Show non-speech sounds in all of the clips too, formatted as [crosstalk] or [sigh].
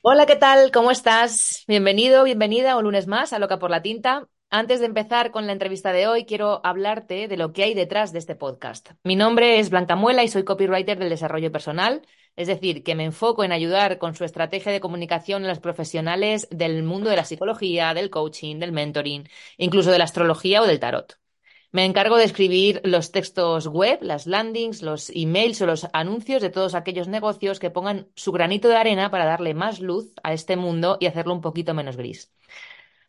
Hola, ¿qué tal? ¿Cómo estás? Bienvenido, bienvenida un lunes más a Loca por la Tinta. Antes de empezar con la entrevista de hoy, quiero hablarte de lo que hay detrás de este podcast. Mi nombre es Blanca Muela y soy copywriter del desarrollo personal, es decir, que me enfoco en ayudar con su estrategia de comunicación a los profesionales del mundo de la psicología, del coaching, del mentoring, incluso de la astrología o del tarot. Me encargo de escribir los textos web, las landings, los emails o los anuncios de todos aquellos negocios que pongan su granito de arena para darle más luz a este mundo y hacerlo un poquito menos gris.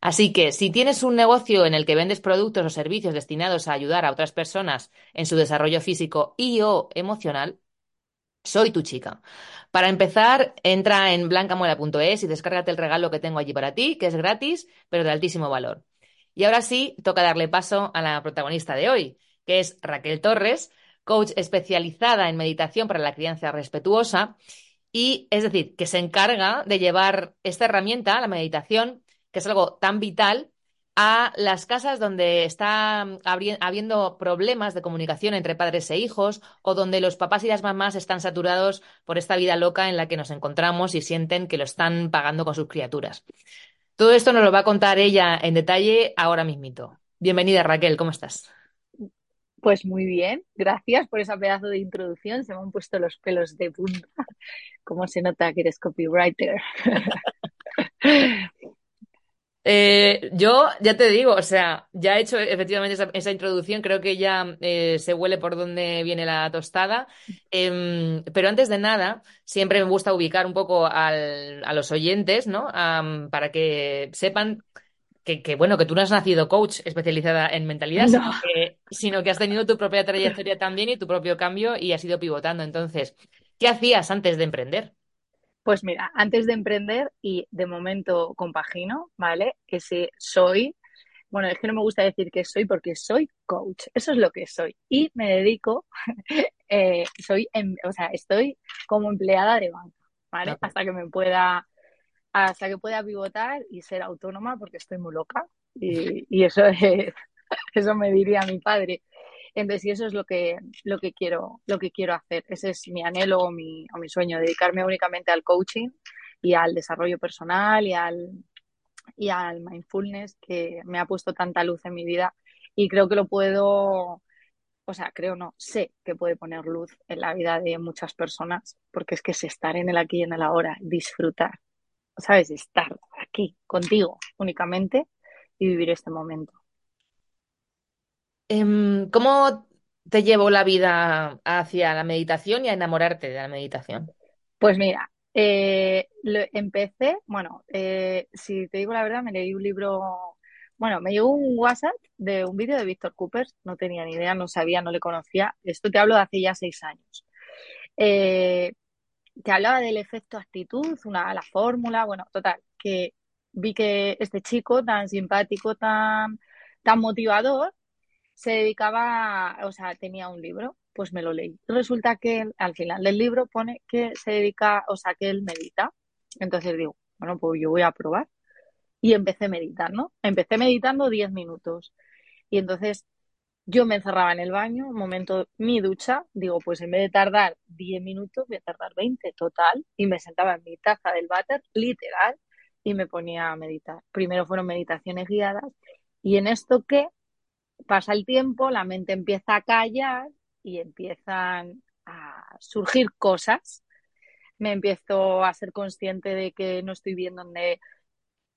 Así que si tienes un negocio en el que vendes productos o servicios destinados a ayudar a otras personas en su desarrollo físico y o emocional, soy tu chica. Para empezar, entra en blancamuela.es y descárgate el regalo que tengo allí para ti, que es gratis, pero de altísimo valor. Y ahora sí, toca darle paso a la protagonista de hoy, que es Raquel Torres, coach especializada en meditación para la crianza respetuosa. Y es decir, que se encarga de llevar esta herramienta, la meditación, que es algo tan vital, a las casas donde está habiendo problemas de comunicación entre padres e hijos o donde los papás y las mamás están saturados por esta vida loca en la que nos encontramos y sienten que lo están pagando con sus criaturas. Todo esto nos lo va a contar ella en detalle ahora mismito. Bienvenida Raquel, ¿cómo estás? Pues muy bien, gracias por esa pedazo de introducción. Se me han puesto los pelos de punta. [laughs] ¿Cómo se nota que eres copywriter? [laughs] Eh, yo ya te digo, o sea, ya he hecho efectivamente esa, introducción, creo que ya eh, se huele por dónde viene la tostada, em, pero antes de nada, siempre me gusta ubicar un poco al, a los oyentes, ¿no? para que sepan que, que, bueno, que tú no has nacido coach especializada en mentalidad, sino, que, sino que has tenido tu propia trayectoria también y tu propio cambio y has ido pivotando. Entonces, ¿qué hacías antes de emprender? Pues mira, antes de emprender y de momento compagino, ¿vale? Que si soy, bueno, es que no me gusta decir que soy porque soy coach, eso es lo que soy. Y me dedico, [laughs] eh, soy, o sea, estoy como empleada de banca, ¿vale? Hasta que me pueda, hasta que pueda pivotar y ser autónoma porque estoy muy loca. Y, y eso [laughs] es, eso me diría mi padre. Entonces, y eso es lo que, lo que quiero, lo que quiero hacer. Ese es mi anhelo o mi, o mi sueño, dedicarme únicamente al coaching y al desarrollo personal y al, y al mindfulness que me ha puesto tanta luz en mi vida y creo que lo puedo, o sea, creo no, sé que puede poner luz en la vida de muchas personas porque es que es estar en el aquí y en el ahora, disfrutar, ¿sabes? Estar aquí contigo únicamente y vivir este momento. Em, ¿cómo te llevó la vida hacia la meditación y a enamorarte de la meditación? Pues mira, eh, empecé, bueno, eh, si te digo la verdad, me leí un libro, bueno, me llegó un WhatsApp de un vídeo de Víctor Cooper, no tenía ni idea, no sabía, no le conocía, esto te hablo de hace ya seis años. Eh, te hablaba del efecto actitud, una, la fórmula, bueno, total, que vi que este chico tan simpático, tan, tan motivador, se dedicaba, o sea, tenía un libro, pues me lo leí. Resulta que al final del libro pone que se dedica, o sea, que él medita. Entonces digo, bueno, pues yo voy a probar. Y empecé a meditar, ¿no? Empecé meditando 10 minutos. Y entonces yo me encerraba en el baño, momento, mi ducha, digo, pues en vez de tardar 10 minutos, voy a tardar 20 total. Y me sentaba en mi taza del váter, literal, y me ponía a meditar. Primero fueron meditaciones guiadas. Y en esto que pasa el tiempo, la mente empieza a callar y empiezan a surgir cosas me empiezo a ser consciente de que no estoy bien donde,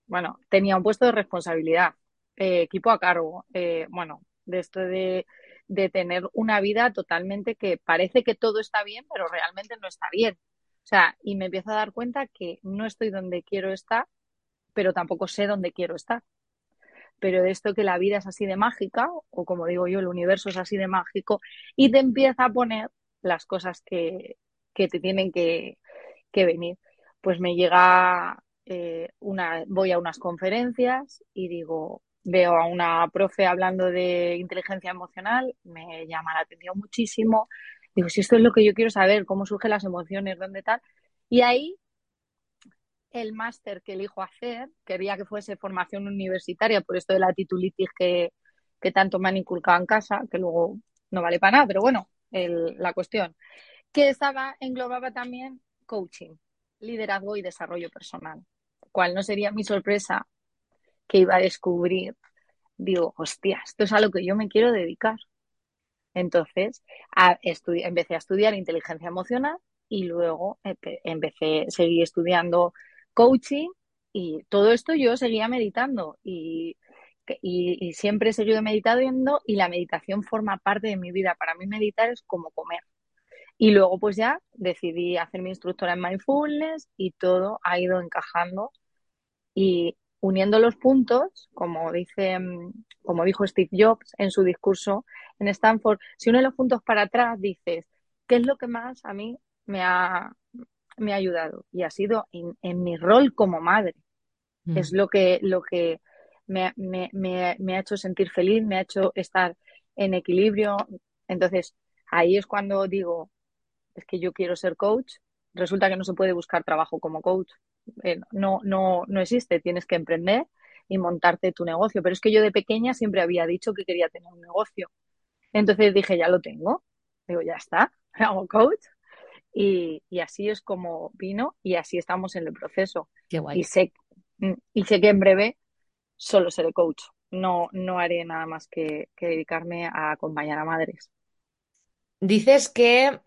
bueno, tenía un puesto de responsabilidad, eh, equipo a cargo, eh, bueno, de esto de, de tener una vida totalmente que parece que todo está bien, pero realmente no está bien. O sea, y me empiezo a dar cuenta que no estoy donde quiero estar, pero tampoco sé dónde quiero estar. Pero de esto que la vida es así de mágica, o como digo yo, el universo es así de mágico, y te empieza a poner las cosas que, que te tienen que, que venir. Pues me llega eh, una, voy a unas conferencias y digo, veo a una profe hablando de inteligencia emocional, me llama la atención muchísimo. Digo, si esto es lo que yo quiero saber, cómo surgen las emociones, dónde tal. Y ahí el máster que elijo hacer, quería que fuese formación universitaria, por esto de la titulitis que, que tanto me han inculcado en casa, que luego no vale para nada, pero bueno, la cuestión, que estaba, englobaba también coaching, liderazgo y desarrollo personal, cual no sería mi sorpresa que iba a descubrir, digo, hostia, esto es a lo que yo me quiero dedicar. Entonces, empecé a estudiar inteligencia emocional y luego empecé, seguí estudiando coaching y todo esto yo seguía meditando y, y, y, siempre he seguido meditando y la meditación forma parte de mi vida. Para mí meditar es como comer. Y luego pues ya decidí hacer mi instructora en mindfulness y todo ha ido encajando y uniendo los puntos, como dice, como dijo Steve Jobs en su discurso en Stanford, si unes los puntos para atrás dices, ¿qué es lo que más a mí me ha, me ha ayudado? Y ha sido en, en mi rol como madre. Mm. Es lo que, lo que me, me, me, me ha hecho sentir feliz, me ha hecho estar en equilibrio. Entonces, ahí es cuando digo, es que yo quiero ser coach, resulta que no se puede buscar trabajo como coach. Eh, no, no, no existe, tienes que emprender y montarte tu negocio. Pero es que yo de pequeña siempre había dicho que quería tener un negocio. Entonces dije, ya lo tengo. Digo, ya está, [laughs] hago coach. Y, y así es como vino y así estamos en el proceso. Y sé, mm, y sé que en breve solo seré coach. No, no haré nada más que, que dedicarme a acompañar a madres. Dices que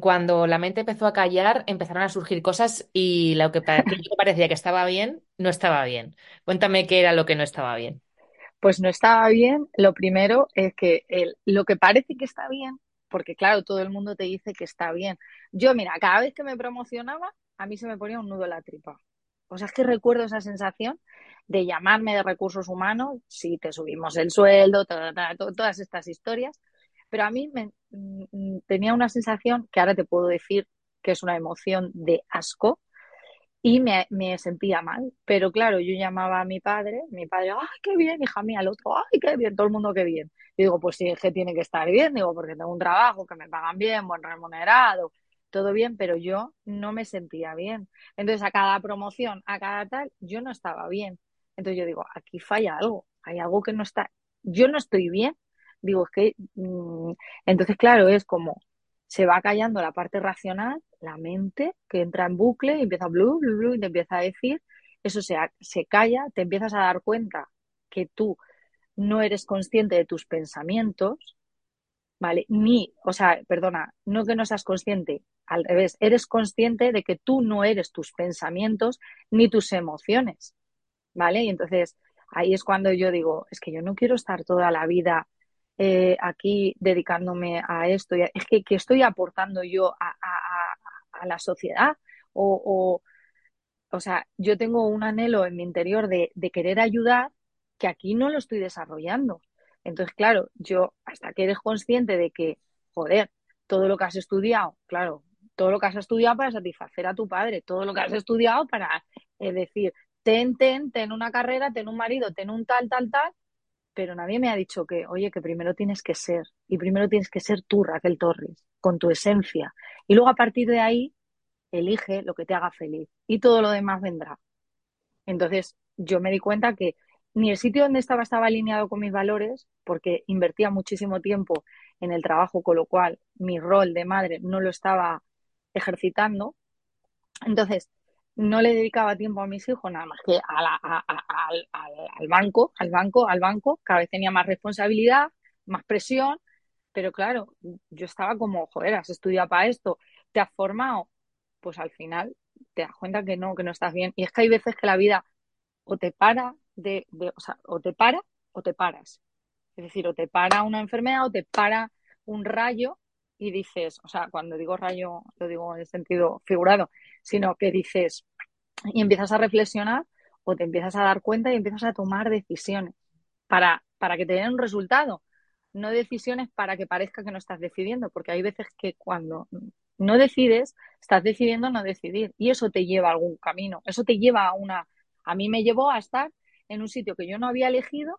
cuando la mente empezó a callar, empezaron a surgir cosas y lo que, [laughs] parecía que estaba bien, no estaba bien. Cuéntame qué era lo que no estaba bien. Pues no estaba bien. Lo primero es que el, lo que parece que está bien, porque claro, todo el mundo te dice que está bien. Yo, mira, cada vez que me promocionaba, a mí se me ponía un nudo la tripa. O sea, es que recuerdo esa sensación de llamarme de recursos humanos, si te subimos el sueldo, todas estas historias pero a mí me, mm, mm, tenía una sensación que ahora te puedo decir que es una emoción de asco y me, me, sentía mal. Pero claro, yo llamaba a mi padre, mi padre, ¡ay, qué bien, hija mía! Al otro, ¡ay, qué bien! Todo el mundo, qué bien. Y digo, pues sí, es que tiene que estar bien, digo, porque tengo un trabajo, que me pagan bien, buen remunerado, todo bien, pero yo no me sentía bien. Entonces, a cada promoción, a cada tal, yo no estaba bien. Entonces yo digo, aquí falla algo, hay algo que no está, yo no estoy bien digo, es que, mm, entonces, claro, es como se va callando la parte racional, la mente que entra en bucle y empieza blu, blu, y te empieza a decir, eso se, se calla, te empiezas a dar cuenta que tú no eres consciente de tus pensamientos, ¿vale? Ni, o sea, perdona, no que no seas consciente, al revés, eres consciente de que tú no eres tus pensamientos ni tus emociones, ¿vale? Y entonces ahí es cuando yo digo, es que yo no quiero estar toda la vida eh, aquí dedicándome a esto? Es que, ¿qué estoy aportando yo a, a la sociedad? O, o, o, sea, yo tengo un anhelo en mi interior de, querer ayudar que aquí no lo estoy desarrollando. Entonces, claro, yo hasta que eres consciente de que, joder, todo lo que has estudiado, claro, todo lo que has estudiado para satisfacer a tu padre, todo lo que has estudiado para eh, decir, ten, ten, ten una carrera, ten un marido, ten un tal, tal, tal, pero nadie me ha dicho que, oye, que primero tienes que ser, y primero tienes que ser tú, Raquel Torres, con tu esencia. Y luego a partir de ahí, elige lo que te haga feliz y todo lo demás vendrá. Entonces, yo me di cuenta que ni el sitio donde estaba estaba alineado con mis valores, porque invertía muchísimo tiempo en el trabajo, con lo cual mi rol de madre no lo estaba ejercitando. Entonces, no le dedicaba tiempo a mis hijos nada más que al banco, al banco, al banco, cada vez tenía más responsabilidad, más presión, pero claro, yo estaba como, joder, has estudiado para esto, te has formado, pues al final te das cuenta que no, que no estás bien. Y es que hay veces que la vida o te para de, de o sea, o te para o te paras. Es decir, o te para una enfermedad o te para un rayo y dices, o sea, cuando digo rayo, lo digo en el sentido figurado, sino que dices y empiezas a reflexionar o te empiezas a dar cuenta y empiezas a tomar decisiones para, para que te den un resultado, no decisiones para que parezca que no estás decidiendo, porque hay veces que cuando no decides, estás decidiendo no decidir y eso te lleva a algún camino, eso te lleva a una, a mí me llevó a estar en un sitio que yo no había elegido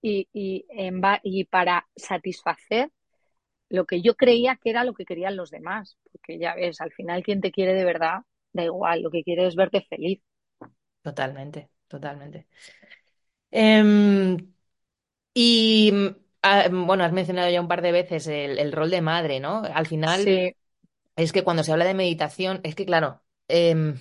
y, y, para satisfacer lo que yo creía que era lo que querían los demás, porque ya ves, al final quien te quiere de verdad, da igual, lo que quiere es verte feliz. Totalmente, totalmente. Em, y ah, bueno, has mencionado ya un par de veces el, el rol de madre, ¿no? Al final, Sí, es que cuando se habla de meditación, es que claro, em,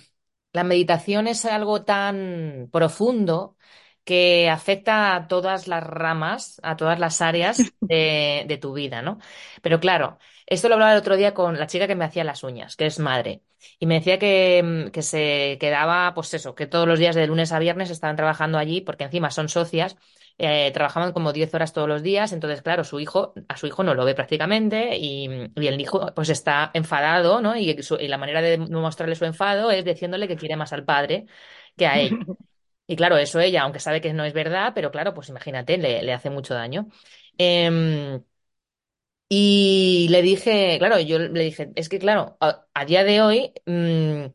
la meditación es algo tan profundo que afecta a todas las ramas, a todas las áreas de, tu vida, ¿no? Pero claro, esto lo hablaba el otro día con la chica que me hacía las uñas, que es madre, y me decía que, que se quedaba, pues eso, que todos los días de lunes a viernes estaban trabajando allí, porque encima son socias, eh, trabajaban como 10 horas todos los días, entonces claro, su hijo, a su hijo no lo ve prácticamente y, el hijo pues está enfadado, ¿no? Y, y la manera de mostrarle su enfado es diciéndole que quiere más al padre que a ella. [laughs] Y claro, eso ella, aunque sabe que no es verdad, pero claro, pues imagínate, le, le hace mucho daño. Em, y le dije, claro, yo le dije, es que claro, a, día de hoy mm,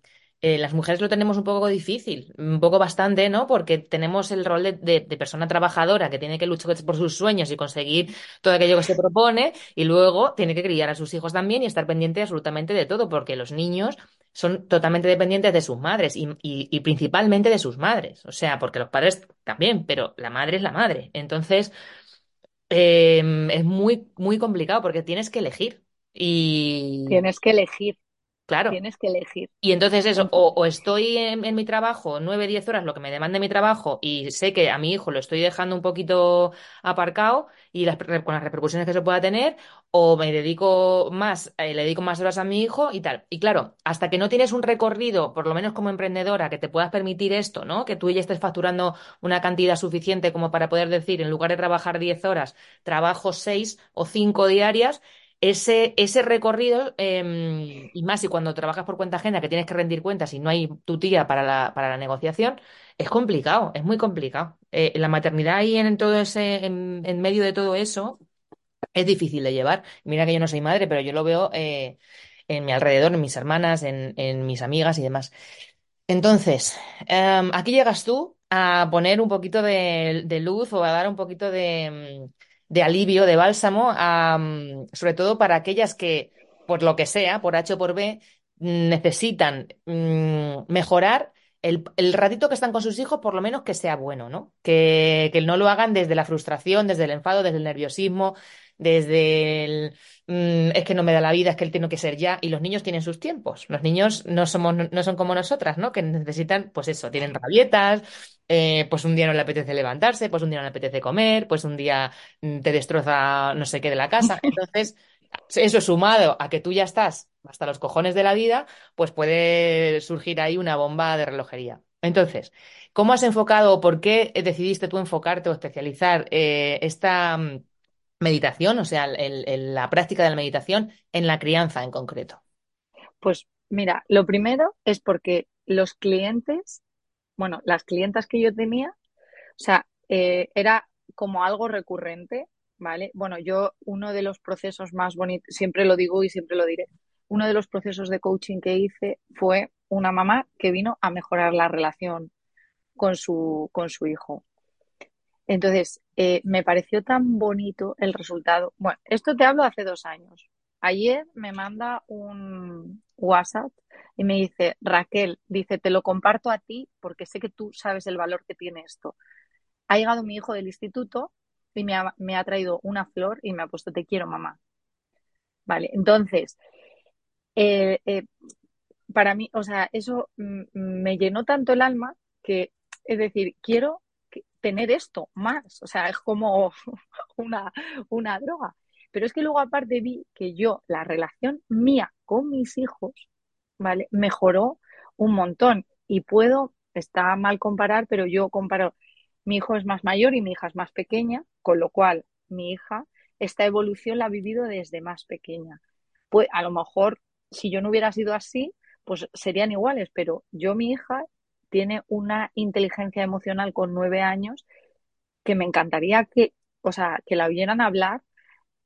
eh, las mujeres lo tenemos un poco difícil, un poco bastante, ¿no? Porque tenemos el rol de, persona trabajadora que tiene que luchar por sus sueños y conseguir todo aquello que se propone y luego tiene que criar a sus hijos también y estar pendiente absolutamente de todo, porque los niños son totalmente dependientes de sus madres y, y y principalmente de sus madres. O sea, porque los padres también, pero la madre es la madre. Entonces... Em, es muy, muy complicado porque tienes que elegir. Y tienes que elegir, claro, tienes que elegir. y entonces eso, o, o estoy en, en mi trabajo nueve, diez horas, lo que me demande mi trabajo, y sé que a mi hijo lo estoy dejando un poquito aparcado y las, con las repercusiones que eso pueda tener, o me dedico más, eh, le dedico más horas a mi hijo y tal. Y claro, hasta que no tienes un recorrido, por lo menos como emprendedora, que te puedas permitir esto, ¿no? Que tú ya estés facturando una cantidad suficiente como para poder decir, en lugar de trabajar diez horas, trabajo seis o cinco diarias ese, ese recorrido, eh, y más si cuando trabajas por cuenta ajena, que tienes que rendir cuentas y no hay tu tía para la, para la negociación, es complicado, es muy complicado. Eh, la maternidad ahí en todo ese, en, medio de todo eso, es difícil de llevar. Mira que yo no soy madre, pero yo lo veo eh, en mi alrededor, en mis hermanas, en, en mis amigas y demás. Entonces, em, aquí llegas tú a poner un poquito de, luz o a dar un poquito de, de alivio, de bálsamo, mm, sobre todo para aquellas que, por lo que sea, por H o por B, necesitan mm, mejorar el, el ratito que están con sus hijos, por lo menos que sea bueno, ¿no? Que, que no lo hagan desde la frustración, desde el enfado, desde el nerviosismo, desde el mm, es que no me da la vida, es que él tiene que ser ya. Y los niños tienen sus tiempos. Los niños no somos, no son como nosotras, ¿no? Que necesitan, pues eso, tienen rabietas, eh, pues un día no le apetece levantarse, pues un día no le apetece comer, pues un día mm, te destroza no sé qué de la casa. Entonces, eso sumado a que tú ya estás hasta los cojones de la vida, pues puede surgir ahí una bomba de relojería. Entonces, ¿cómo has enfocado o por qué decidiste tú enfocarte o especializar eh, esta mm, meditación, o sea, el- la práctica de la meditación en la crianza en concreto? Pues mira, lo primero es porque los clientes, bueno, las clientas que yo tenía, o sea, eh, era como algo recurrente, ¿vale? Bueno, yo uno de los procesos más bonitos, siempre lo digo y siempre lo diré, uno de los procesos de coaching que hice fue una mamá que vino a mejorar la relación con su, con su hijo. Entonces, eh, me pareció tan bonito el resultado. Bueno, esto te hablo hace dos años. Ayer me manda un WhatsApp y me dice, Raquel, dice, te lo comparto a ti porque sé que tú sabes el valor que tiene esto. Ha llegado mi hijo del instituto y me ha, traído una flor y me ha puesto, te quiero, mamá. Vale, entonces, eh, eh, para mí, o sea, eso mm, me llenó tanto el alma que, es decir, quiero tener esto más, o sea, es como [laughs] una, una droga. Pero es que luego aparte vi que yo, la relación mía con mis hijos, ¿vale? Mejoró un montón y puedo, está mal comparar, pero yo comparo, mi hijo es más mayor y mi hija es más pequeña, con lo cual mi hija esta evolución la ha vivido desde más pequeña. Pues a lo mejor si yo no hubiera sido así, pues serían iguales, pero yo mi hija tiene una inteligencia emocional con nueve años que me encantaría que, o sea, que la oyeran hablar,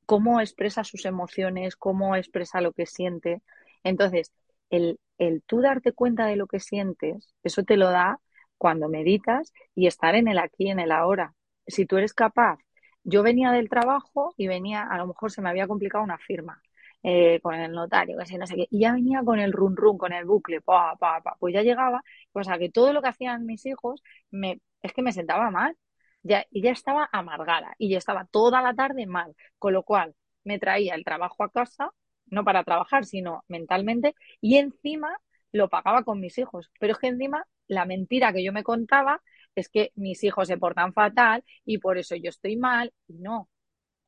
cómo expresa sus emociones, cómo expresa lo que siente. Entonces, el, el tú darte cuenta de lo que sientes, eso te lo da cuando meditas y estar en el aquí, en el ahora. Si tú eres capaz, yo venía del trabajo y venía, a lo mejor se me había complicado una firma. Eh, con el notario, que no sé qué, y ya venía con el run run, con el bucle, pa, pa, pa. pues ya llegaba, o sea que todo lo que hacían mis hijos me, es que me sentaba mal, ya, y ya estaba amargada y ya estaba toda la tarde mal, con lo cual me traía el trabajo a casa, no para trabajar, sino mentalmente, y encima lo pagaba con mis hijos. Pero es que encima la mentira que yo me contaba es que mis hijos se portan fatal y por eso yo estoy mal, y no.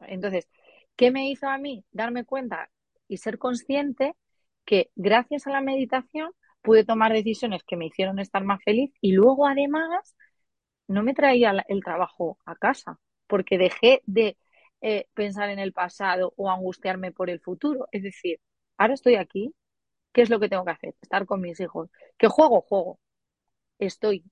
Entonces, ¿qué me hizo a mí? Darme cuenta y ser consciente que gracias a la meditación pude tomar decisiones que me hicieron estar más feliz y luego además no me traía el trabajo a casa, porque dejé de eh, pensar en el pasado o angustiarme por el futuro. Es decir, ahora estoy aquí, ¿qué es lo que tengo que hacer? Estar con mis hijos. ¿Qué juego? Juego. Estoy,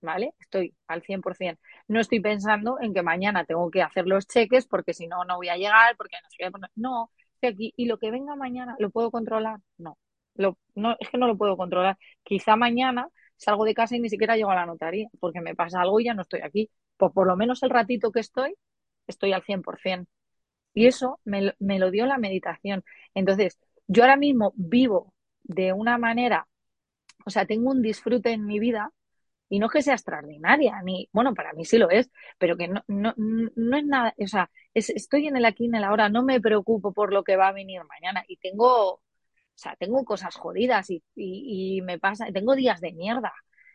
¿vale? Estoy al 100%. No estoy pensando en que mañana tengo que hacer los cheques porque si no, no voy a llegar, porque no sé No, estoy aquí y lo que venga mañana, ¿lo puedo controlar? No. Lo, no, es que no lo puedo controlar. Quizá mañana salgo de casa y ni siquiera llego a la notaría porque me pasa algo y ya no estoy aquí. Pues por lo menos el ratito que estoy, estoy al 100%. Y eso me, me lo dio la meditación. Entonces, yo ahora mismo vivo de una manera, o sea, tengo un disfrute en mi vida y no es que sea extraordinaria, ni, bueno, para mí sí lo es, pero que no, no, no es nada, o sea, estoy en el aquí y en el ahora, no me preocupo por lo que va a venir mañana y tengo o sea, tengo cosas jodidas y, y, me pasa, tengo días de mierda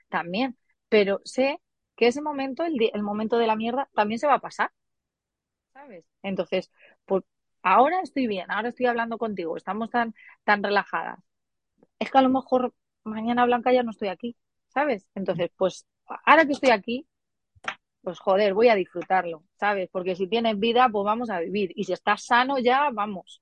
también, pero sé que ese momento, el, el momento de la mierda, también se va a pasar, ¿sabes? Entonces, pues ahora estoy bien, ahora estoy hablando contigo, estamos tan, tan relajadas. Es que a lo mejor mañana Blanca ya no estoy aquí, ¿sabes? Entonces, pues ahora que estoy aquí, pues joder, voy a disfrutarlo, ¿sabes? Porque si tienes vida, pues vamos a vivir. Y si estás sano ya, vamos.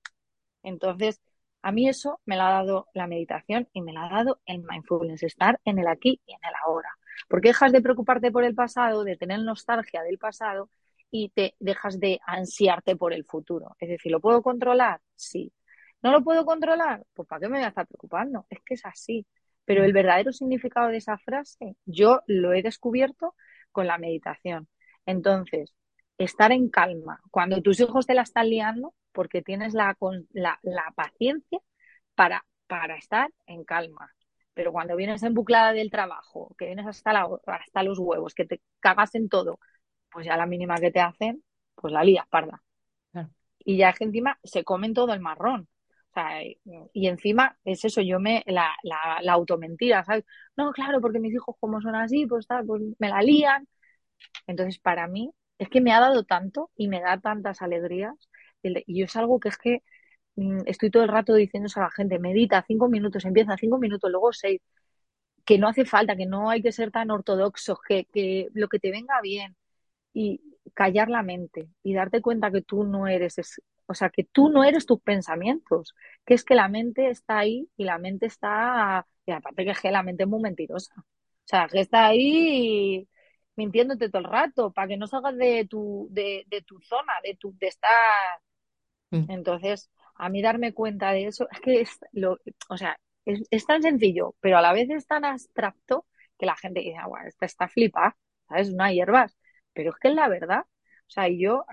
Entonces, a mí eso me lo ha dado la meditación y me lo ha dado el mindfulness, estar en el aquí y en el ahora. Porque dejas de preocuparte por el pasado, de tener nostalgia del pasado y te dejas de ansiarte por el futuro. Es decir, ¿lo puedo controlar? Sí. ¿No lo puedo controlar? Pues ¿para qué me voy a estar preocupando? Es que es así. Pero el verdadero significado de esa frase yo lo he descubierto con la meditación. Entonces, estar en calma. Cuando tus hijos te la están liando, porque tienes la, la, la paciencia para, para estar en calma. Pero cuando vienes embuclada del trabajo, que vienes hasta, la, hasta los huevos, que te cagas en todo, pues ya la mínima que te hacen, pues la lías parda. Y ya es que encima se comen todo el marrón. O sea, y encima es eso, yo me, la, la, la automentira, ¿sabes? No, claro, porque mis hijos como son así, pues tal, pues me la lían. Entonces, para mí, es que me ha dado tanto y me da tantas alegrías y es algo que es que mm, estoy todo el rato diciéndose a la gente, medita cinco minutos, empieza cinco minutos, luego seis, que no hace falta, que no hay que ser tan ortodoxos, que, que lo que te venga bien y callar la mente y darte cuenta que tú no eres, o sea, que tú no eres tus pensamientos, que es que la mente está ahí y la mente está, y aparte que, es que la mente es muy mentirosa, o sea, que está ahí mintiéndote todo el rato para que no salgas de tu, de, de tu zona, de tu, de estar Mm. Entonces, a mí darme cuenta de eso, es que es lo, o sea, es, tan sencillo, pero a la vez es tan abstracto que la gente dice, bueno, esta está flipa, ¿sabes? Una hierbas. Pero es que es la verdad. O sea, yo,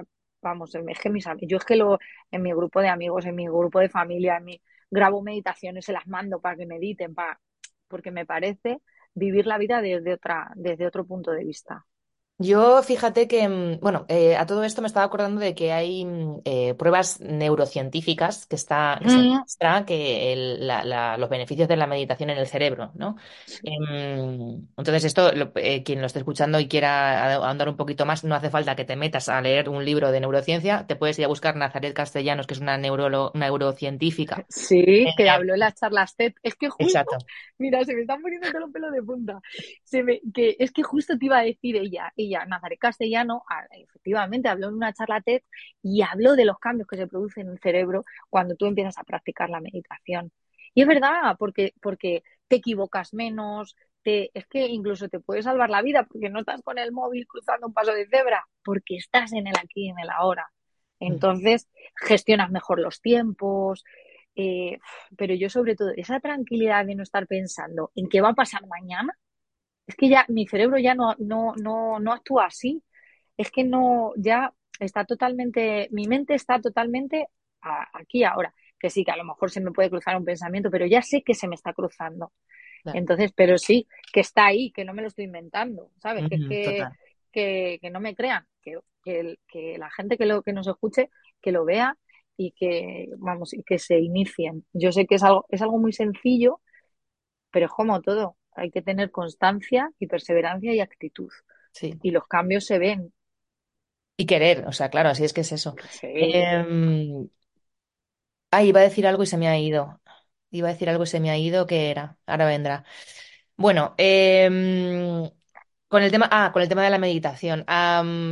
vamos, es que mis, yo es que lo, en mi grupo de amigos, en mi grupo de familia, en mi, grabo meditaciones, se las mando para que mediten, para, porque me parece vivir la vida desde otra, desde otro punto de vista. Yo fíjate que, mm, bueno, eh, a todo esto me estaba acordando de que hay mm, eh, pruebas neurocientíficas que, está, que se Mm, muestra que el- la- la- los beneficios de la meditación en el cerebro, ¿no? Em, entonces esto, lo- eh, quien lo esté escuchando y quiera ahondar un poquito más, no hace falta que te metas a leer un libro de neurociencia, te puedes ir a buscar Nazaret Castellanos, que es una neurolo- neurocientífica. Sí, que habló en las charlas TED. Es que justo, exacto. mira, se me están poniendo todos los pelos de punta. Se me, que es que justo te iba a decir ella, ella, Nazaret Castellano, efectivamente habló en una charla TED y habló de los cambios que se producen en el cerebro cuando tú empiezas a practicar la meditación. Y es verdad, porque, porque te equivocas menos, te, es que incluso te puede salvar la vida porque no estás con el móvil cruzando un paso de cebra, porque estás en el aquí y en el ahora. Mm, Entonces, gestionas mejor los tiempos, eh, pero yo sobre todo, esa tranquilidad de no estar pensando en qué va a pasar mañana, es que ya mi cerebro ya no, no, no, no actúa así. Es que no, ya está totalmente, mi mente está totalmente a- aquí ahora. Que sí, que a lo mejor se me puede cruzar un pensamiento, pero ya sé que se me está cruzando. claro. Entonces, pero sí, que está ahí, que no me lo estoy inventando, ¿sabes? Que que, que, que no me crean, que, que la gente que, lo, que nos escuche, que lo vea y que, vamos, y que se inicien. Yo sé que es algo, es algo muy sencillo, pero es como todo. Hay que tener constancia y perseverancia y actitud. Sí. Y los cambios se ven. Y querer, o sea, claro, así es que es eso. Sí. Em, ah, iba a decir algo y se me ha ido. Iba a decir algo y se me ha ido, ¿qué era? Ahora vendrá. Bueno, em, con el tema, ah, con el tema de la meditación.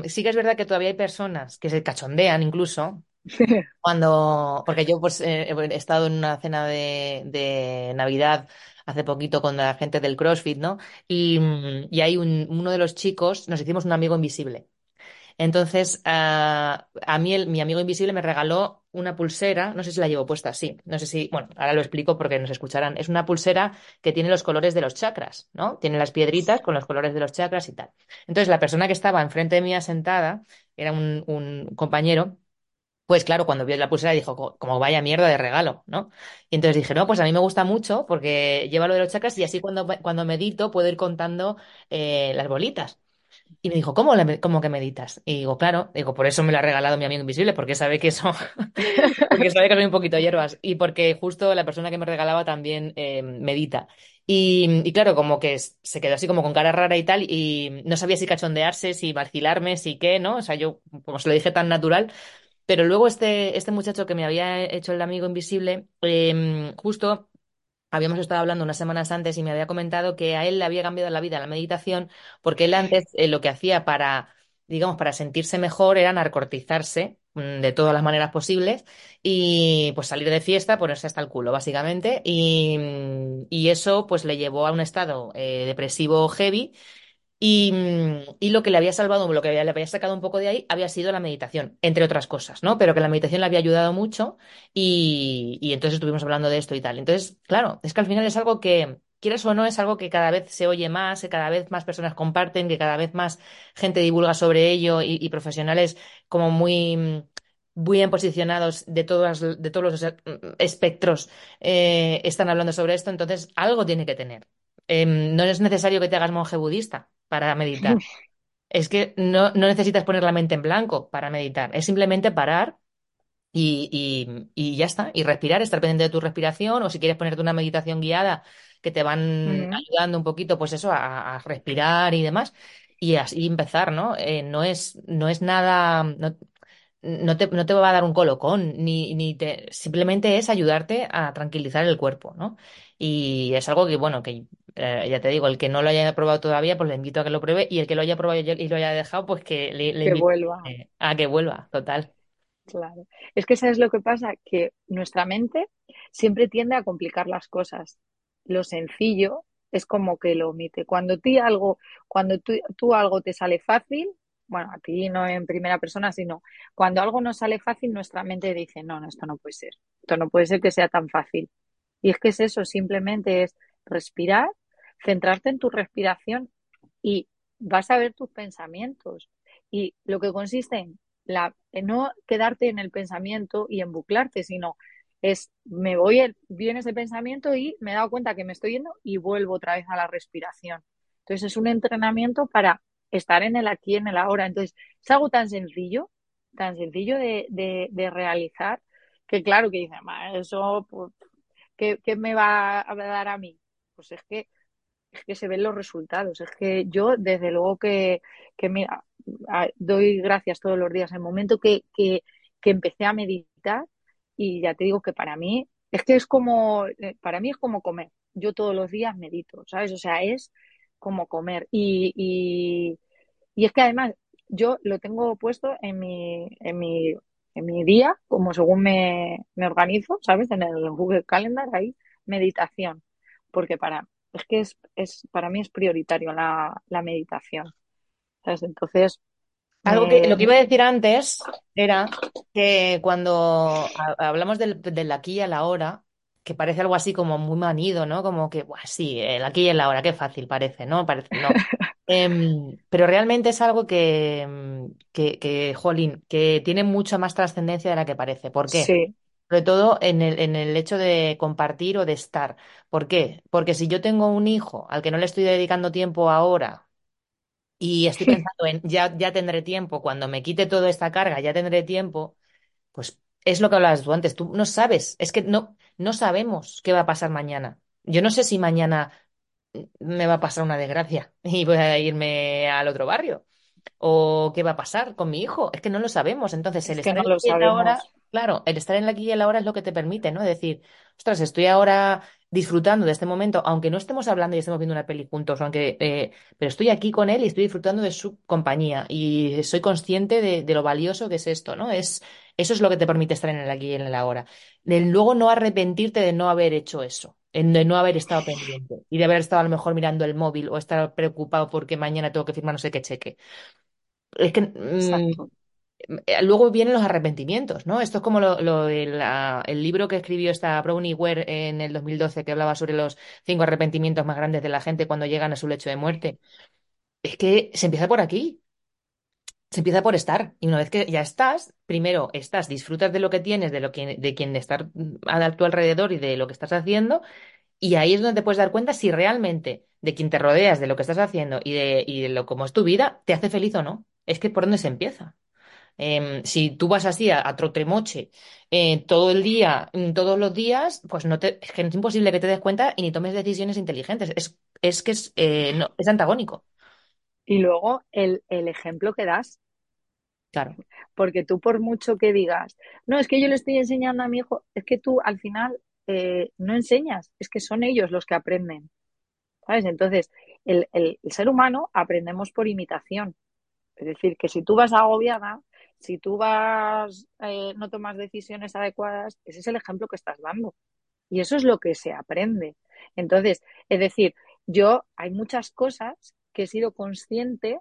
Sí que es verdad que todavía hay personas que se cachondean incluso [laughs] cuando, porque yo pues eh, he estado en una cena de, de Navidad hace poquito con la gente del CrossFit, ¿no? Y, mm, y hay un- uno de los chicos, nos hicimos un amigo invisible. Entonces, ah, a mí el- mi amigo invisible me regaló una pulsera, no sé si la llevo puesta, sí, no sé si, bueno, ahora lo explico porque nos escucharán. Es una pulsera que tiene los colores de los chakras, ¿no? Tiene las piedritas con los colores de los chakras y tal. Entonces, la persona que estaba enfrente de mí sentada, era un compañero. Pues claro, cuando vio la pulsera dijo, "Co- como vaya mierda de regalo, ¿no? Y entonces dije, no, pues a mí me gusta mucho porque lleva lo de los chakras y así cuando, cuando medito puedo ir contando eh, las bolitas. Y me dijo, ¿cómo, le- cómo que meditas? Y digo, claro, digo, por eso me lo ha regalado mi amigo invisible, porque sabe que eso, [laughs] porque sabe que soy un poquito hierbas y porque justo la persona que me regalaba también eh, medita. Y, y claro, como que se quedó así como con cara rara y tal, y no sabía si cachondearse, si vacilarme, si qué, ¿no? O sea, yo, como se lo dije tan natural, pero luego este, este muchacho que me había hecho el amigo invisible, em, justo Habíamos estado hablando unas semanas antes y me había comentado que a él le había cambiado la vida la meditación porque él antes eh, lo que hacía para, digamos, para sentirse mejor era narcotizarse mm, de todas las maneras posibles y pues salir de fiesta, ponerse hasta el culo, básicamente. Y, mm, eso pues le llevó a un estado eh, depresivo heavy y, mm, y lo que le había salvado, lo que le había sacado un poco de ahí, había sido la meditación, entre otras cosas, ¿no? Pero que la meditación le había ayudado mucho y, entonces estuvimos hablando de esto y tal. Entonces, claro, es que al final es algo que, quieras o no, es algo que cada vez se oye más, que cada vez más personas comparten, que cada vez más gente divulga sobre ello y, profesionales como muy... mm, bien posicionados de todas, de todos los espectros eh, están hablando sobre esto, entonces algo tiene que tener. Em, no es necesario que te hagas monje budista para meditar. [laughs] Es que no, no necesitas poner la mente en blanco para meditar. Es simplemente parar y, y- y ya está. Y respirar, estar pendiente de tu respiración. O si quieres ponerte una meditación guiada que te van Mm, ayudando un poquito, pues eso, a, a respirar y demás. Y así empezar, ¿no? Eh, no es, no es nada. no- no te, no te va a dar un colocón, ni, ni te, simplemente es ayudarte a tranquilizar el cuerpo, ¿no? Y es algo que, bueno, que eh, ya te digo, el que no lo haya probado todavía, pues le invito a que lo pruebe, y el que lo haya probado y lo haya dejado, pues que le, le que invito vuelva. eh, a que vuelva, total. Claro. Es que ¿sabes lo que pasa? Que nuestra mente siempre tiende a complicar las cosas. Lo sencillo es como que lo omite. Cuando ti algo, cuando tú, tú algo te sale fácil, bueno, a ti no en primera persona, sino cuando algo nos sale fácil, nuestra mente dice, no, no, esto no puede ser. Esto no puede ser que sea tan fácil. Y es que es eso, simplemente es respirar, centrarte en tu respiración y vas a ver tus pensamientos. Y lo que consiste en la, en no quedarte en el pensamiento y en buclarte, sino es me voy, el, viene ese pensamiento y me he dado cuenta que me estoy yendo y vuelvo otra vez a la respiración. Entonces es un entrenamiento para estar en el aquí, en el ahora. Entonces, es algo tan sencillo, tan sencillo de, realizar, que claro que dice, eso, pues, ¿qué, ¿qué, me va a dar a mí? Pues es que, es que se ven los resultados. Es que yo, desde luego que, que mira, doy gracias todos los días. El momento que, que, empecé a meditar, y ya te digo que para mí, es que es como, eh, para mí es como comer. Yo todos los días medito, ¿sabes? O sea, es como comer. Y, y, y es que además yo lo tengo puesto en mi, en mi, en mi día, como según me, me organizo, ¿sabes? En el Google Calendar, ahí, meditación. Porque para, es que es, es para mí es prioritario la, la meditación. ¿Sabes? Entonces, algo que lo que iba a decir antes era que cuando hablamos del, del aquí y a la hora, que parece algo así como muy manido, ¿no? Como que, Buah, sí, el aquí y el ahora, qué fácil parece, ¿no? Parece, no. [laughs] Em, pero realmente es algo que, que, que, jolín, que tiene mucha más trascendencia de la que parece. ¿Por qué? sí, Sobre todo en el, en el hecho de compartir o de estar. ¿Por qué? Porque si yo tengo un hijo al que no le estoy dedicando tiempo ahora y estoy pensando en ya, ya tendré tiempo, cuando me quite toda esta carga, ya tendré tiempo, pues es lo que hablabas tú antes. Tú no sabes, es que no, no sabemos qué va a pasar mañana. Yo no sé si mañana me va a pasar una desgracia [laughs] y voy a irme al otro barrio. ¿O qué va a pasar con mi hijo? Es que no lo sabemos. Entonces, el es estar no lo ahora. Claro, el estar en la aquí y el ahora es lo que te permite, ¿no? Decir, ostras, estoy ahora disfrutando de este momento, aunque no estemos hablando y estemos viendo una peli juntos, aunque, eh, pero estoy aquí con él y estoy disfrutando de su compañía y soy consciente de, lo valioso que es esto, ¿no? Es, eso es lo que te permite estar en el aquí y en el ahora. De luego no arrepentirte de no haber hecho eso, de no haber estado pendiente y de haber estado a lo mejor mirando el móvil o estar preocupado porque mañana tengo que firmar no sé qué cheque. Es que Exacto. Eh, luego vienen los arrepentimientos, ¿no? Esto es como lo, el libro que escribió esta Bronnie Ware en el 2012 que hablaba sobre los cinco arrepentimientos más grandes de la gente cuando llegan a su lecho de muerte. Es que se empieza por aquí. Se empieza por estar. Y una vez que ya estás, primero estás, disfrutas de lo que tienes, de lo que, de quien está a tu alrededor y de lo que estás haciendo. Y ahí es donde te puedes dar cuenta si realmente de quien te rodeas, de lo que estás haciendo y de, y de lo cómo es tu vida, te hace feliz o no. Es que por dónde se empieza. Em, si tú vas así a, a trote-moche eh, todo el día, mm, todos los días, pues no te, es que es imposible que te des cuenta y ni tomes decisiones inteligentes. Es, es que es, eh, no, es antagónico. Y luego el, el ejemplo que das, Claro, porque tú por mucho que digas, no, es que yo le estoy enseñando a mi hijo, es que tú al final eh, no enseñas, es que son ellos los que aprenden, ¿sabes? Entonces, el, el, el ser humano aprendemos por imitación. Es decir, que si tú vas agobiada, si tú vas, eh, no tomas decisiones adecuadas, ese es el ejemplo que estás dando. Y eso es lo que se aprende. Entonces, es decir, yo hay muchas cosas que he sido consciente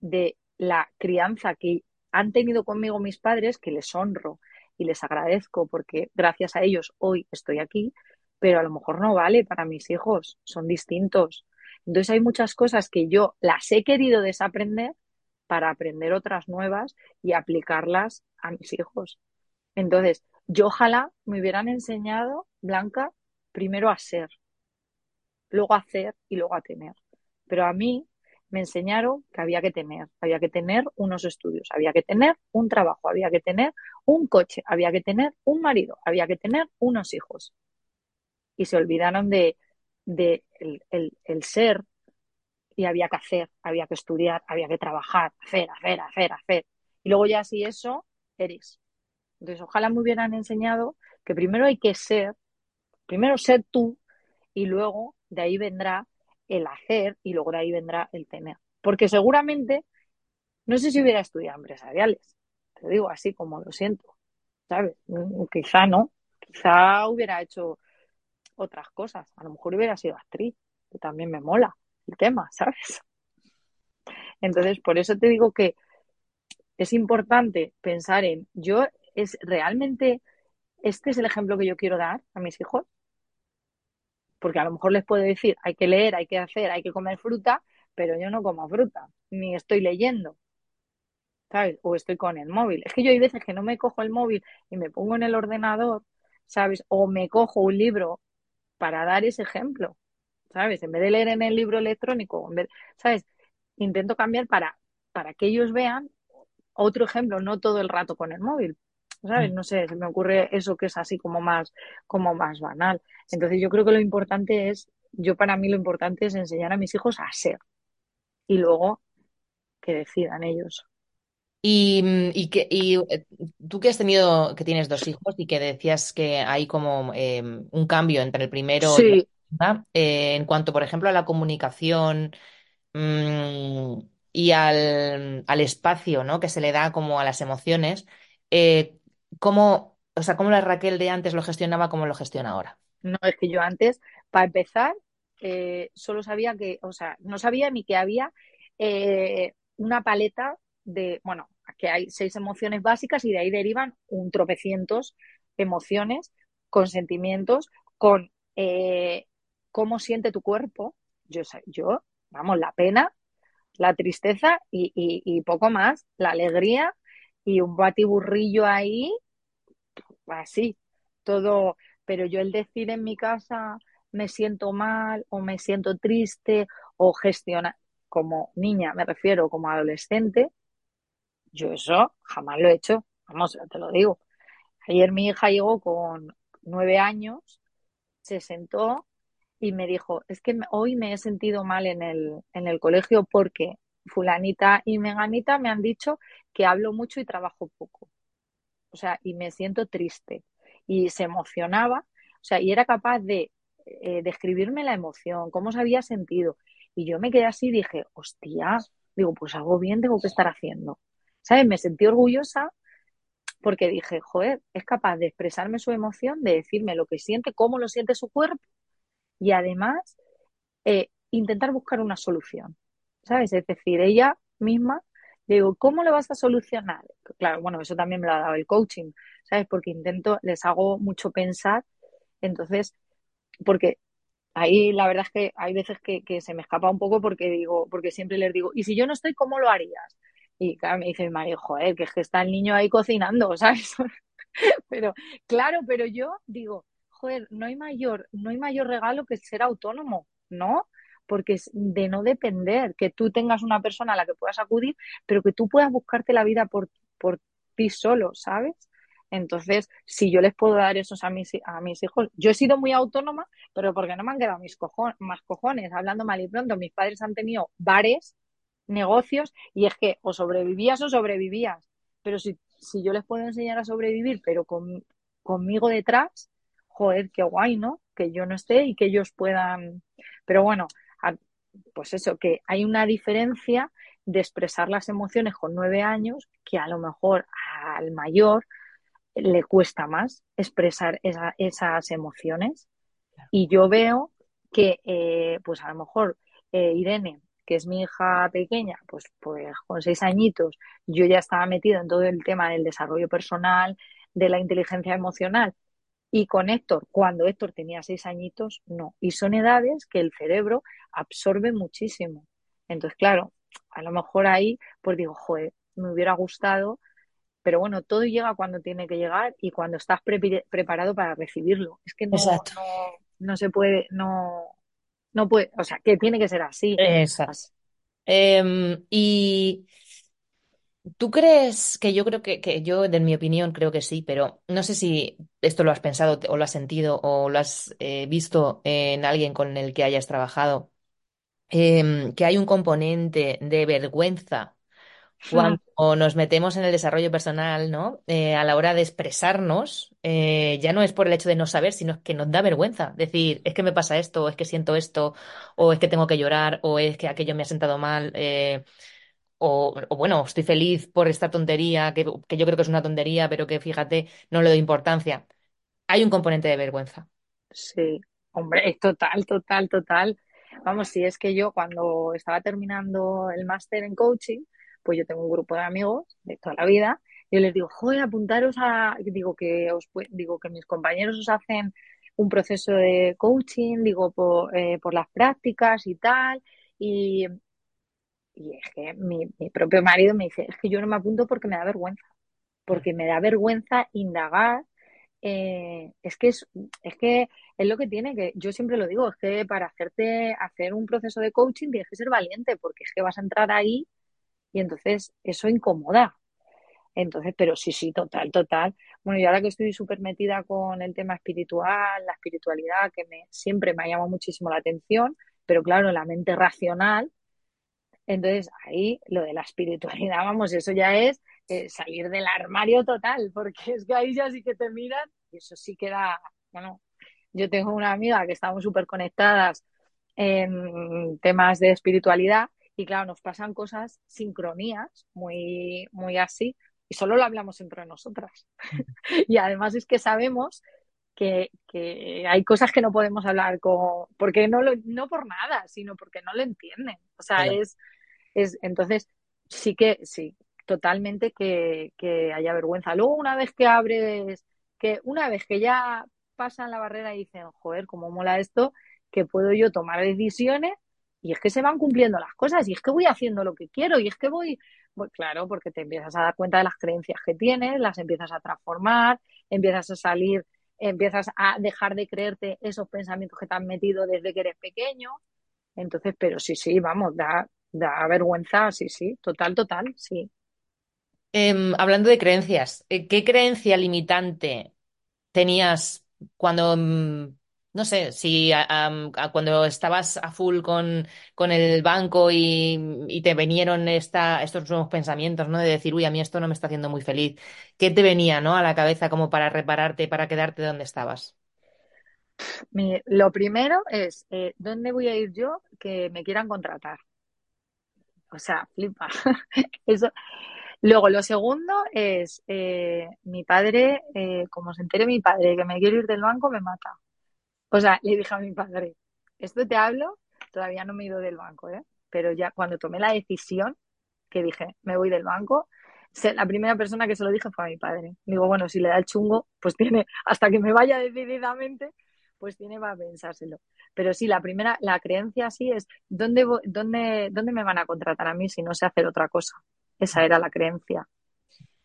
de la crianza que han tenido conmigo mis padres, que les honro y les agradezco porque gracias a ellos hoy estoy aquí, pero a lo mejor no vale para mis hijos, son distintos. Entonces hay muchas cosas que yo las he querido desaprender para aprender otras nuevas y aplicarlas a mis hijos. Entonces, yo ojalá me hubieran enseñado, Blanca, primero a ser, luego a hacer y luego a tener. Pero a mí me enseñaron que había que tener, había que tener unos estudios, había que tener un trabajo, había que tener un coche, había que tener un marido, había que tener unos hijos. Y se olvidaron de, de el, el, el ser y había que hacer, había que estudiar, había que trabajar, hacer, hacer, hacer, hacer. Y luego ya si eso, eres. Entonces, ojalá me hubieran enseñado que primero hay que ser, primero ser tú y luego de ahí vendrá el hacer y luego de ahí vendrá el tener. Porque seguramente, no sé si hubiera estudiado empresariales, te digo así como lo siento, ¿sabes? Quizá no, quizá hubiera hecho otras cosas, a lo mejor hubiera sido actriz, que también me mola el tema, ¿sabes? Entonces, por eso te digo que es importante pensar en, yo es realmente, este es el ejemplo que yo quiero dar a mis hijos, porque a lo mejor les puedo decir, hay que leer, hay que hacer, hay que comer fruta, pero yo no como fruta, ni estoy leyendo, ¿sabes? O estoy con el móvil. Es que yo hay veces que no me cojo el móvil y me pongo en el ordenador, ¿sabes? O me cojo un libro para dar ese ejemplo, ¿sabes? En vez de leer en el libro electrónico, en vez, ¿sabes? intento cambiar para, para que ellos vean otro ejemplo, no todo el rato con el móvil. ¿Sabes? Mm. No sé, se me ocurre eso que es así como más, como más banal. Entonces yo creo que lo importante es, yo para mí lo importante es enseñar a mis hijos a ser y luego que decidan ellos. Y, mm, y que, y eh, tú que has tenido, que tienes dos hijos y que decías que hay como eh, un cambio entre el primero Sí, eh, en cuanto, por ejemplo, a la comunicación mm, y al, al espacio, ¿no? que se le da como a las emociones, eh, ¿cómo, o sea, cómo la Raquel de antes lo gestionaba, cómo lo gestiona ahora? no es que yo antes, para empezar, eh, solo sabía que, o sea, no sabía ni que había eh, una paleta de, bueno, que hay seis emociones básicas y de ahí derivan un tropecientos emociones con sentimientos, con cómo siente tu cuerpo. Yo, yo, vamos, la pena, la tristeza y, poco más, la alegría y un batiburrillo ahí, así, todo. Pero yo el decir en mi casa me siento mal o me siento triste o gestionar, como niña me refiero, como adolescente, yo eso jamás lo he hecho, vamos, ya te lo digo. Ayer mi hija llegó con nueve años, se sentó y me dijo, es que hoy me he sentido mal en el, en el colegio porque fulanita y meganita me han dicho que hablo mucho y trabajo poco. O sea, y me siento triste. Y se emocionaba, o sea, y era capaz de eh, describirme la emoción, cómo se había sentido. Y yo me quedé así y dije, hostia, digo, pues algo bien tengo que estar haciendo. ¿Sabes? Me sentí orgullosa porque dije, joder, es capaz de expresarme su emoción, de decirme lo que siente, cómo lo siente su cuerpo y además eh, intentar buscar una solución, ¿sabes? Es decir, ella misma, digo, ¿cómo lo vas a solucionar? Claro, bueno, eso también me lo ha dado el coaching, ¿sabes? Porque intento, les hago mucho pensar, entonces, porque ahí la verdad es que hay veces que, se me escapa un poco porque digo, porque siempre les digo, ¿y si yo no estoy, cómo lo harías? Y claro, me dice mi marido, joder, que es que está el niño ahí cocinando, [laughs] ¿sabes? pero, claro, pero yo digo, joder, no hay mayor, no hay mayor regalo que ser autónomo, ¿no? Porque es de no depender, que tú tengas una persona a la que puedas acudir, pero que tú puedas buscarte la vida por, por ti solo, ¿sabes? Entonces, si yo les puedo dar eso a mis, a mis hijos, yo he sido muy autónoma, pero porque no me han quedado mis cojones, más cojones, hablando mal y pronto, mis padres han tenido bares negocios y es que o sobrevivías o sobrevivías. Pero si, si yo les puedo enseñar a sobrevivir, pero con, conmigo detrás, joder, qué guay, ¿no? Que yo no esté y que ellos puedan. Pero bueno, pues eso, que hay una diferencia de expresar las emociones con nueve años que a lo mejor al mayor le cuesta más expresar esa, esas emociones. Y yo veo que, eh, pues a lo mejor eh, Irene que es mi hija pequeña, pues, pues con seis añitos yo ya estaba metido en todo el tema del desarrollo personal, de la inteligencia emocional. Y con Héctor, cuando Héctor tenía seis añitos, no. Y son edades que el cerebro absorbe muchísimo. Entonces, claro, a lo mejor ahí, pues digo, joder, me hubiera gustado, pero bueno, todo llega cuando tiene que llegar y cuando estás pre preparado para recibirlo. Es que no, Exacto. no, no se puede, no, no puede, o sea, que tiene que ser así. Exacto. Eh, y ¿Tú crees que yo creo que, que yo, en mi opinión, creo que sí, pero no sé si esto lo has pensado o lo has sentido o lo has eh, visto en alguien con el que hayas trabajado, em, que hay un componente de vergüenza cuando nos metemos en el desarrollo personal, ¿no? Eh, a la hora de expresarnos, eh, ya no es por el hecho de no saber, sino que nos da vergüenza decir, es que me pasa esto, o es que siento esto, o es que tengo que llorar, o es que aquello me ha sentado mal. eh, o, bueno, estoy feliz por esta tontería, que, que yo creo que es una tontería, pero que fíjate, no le doy importancia. Hay un componente de vergüenza. Sí, hombre, total, total, total. Vamos, si es que yo cuando estaba terminando el máster en coaching, pues yo tengo un grupo de amigos de toda la vida, yo les digo, joder, apuntaros a, digo que os, digo que mis compañeros os hacen un proceso de coaching, digo, por, eh, por las prácticas y tal, y, y es que mi, mi propio marido me dice, es que yo no me apunto porque me da vergüenza, porque me da vergüenza indagar eh, es que es, es que es lo que tiene, que yo siempre lo digo, es que para hacerte, hacer un proceso de coaching tienes que ser valiente, porque es que vas a entrar ahí y entonces eso incomoda. Entonces, pero sí, sí, total, total. Bueno, y ahora que estoy súper metida con el tema espiritual, la espiritualidad, que me, siempre me ha llamado muchísimo la atención, pero claro, la mente racional, entonces ahí lo de la espiritualidad, vamos, eso ya es eh, salir del armario total, porque es que ahí ya sí que te miran y eso sí que da, bueno, yo tengo una amiga que estamos súper conectadas en temas de espiritualidad y claro, nos pasan cosas, sincronías, muy, muy así, y solo lo hablamos entre nosotras. [laughs] y además es que sabemos que, que, hay cosas que no podemos hablar con, porque no, lo, no por nada, sino porque no lo entienden. O sea, es, es, entonces sí que, sí, totalmente que, que haya vergüenza. Luego, una vez que abres, que una vez que ya pasan la barrera y dicen, joder, cómo mola esto, que puedo yo tomar decisiones y es que se van cumpliendo las cosas y es que voy haciendo lo que quiero y es que voy, pues claro, porque te empiezas a dar cuenta de las creencias que tienes, las empiezas a transformar, empiezas a salir, empiezas a dejar de creerte esos pensamientos que te han metido desde que eres pequeño. Entonces, pero sí, sí, vamos, da, da vergüenza, sí, sí, total, total, sí. Eh, hablando de creencias, ¿qué creencia limitante tenías cuando, no sé, si a, a, a cuando estabas a full con, con el banco y, y, te vinieron esta, estos nuevos pensamientos, ¿no? De decir, uy, a mí esto no me está haciendo muy feliz. ¿Qué te venía, ¿no? A la cabeza como para repararte, para quedarte donde estabas? Mi, lo primero es, eh, ¿dónde voy a ir yo que me quieran contratar? O sea, flipa. [laughs] Eso. Luego, lo segundo es, eh, mi padre, eh, como se entere mi padre que me quiero ir del banco, me mata. O sea, le dije a mi padre, esto te hablo, todavía no me he ido del banco, ¿eh? Pero ya cuando tomé la decisión, que dije, me voy del banco, la primera persona que se lo dije fue a mi padre. Digo, bueno, si le da el chungo, pues tiene, hasta que me vaya decididamente, pues tiene para pensárselo. Pero sí, la primera, la creencia sí es, ¿dónde, dónde, ¿dónde me van a contratar a mí si no sé hacer otra cosa? Esa era la creencia.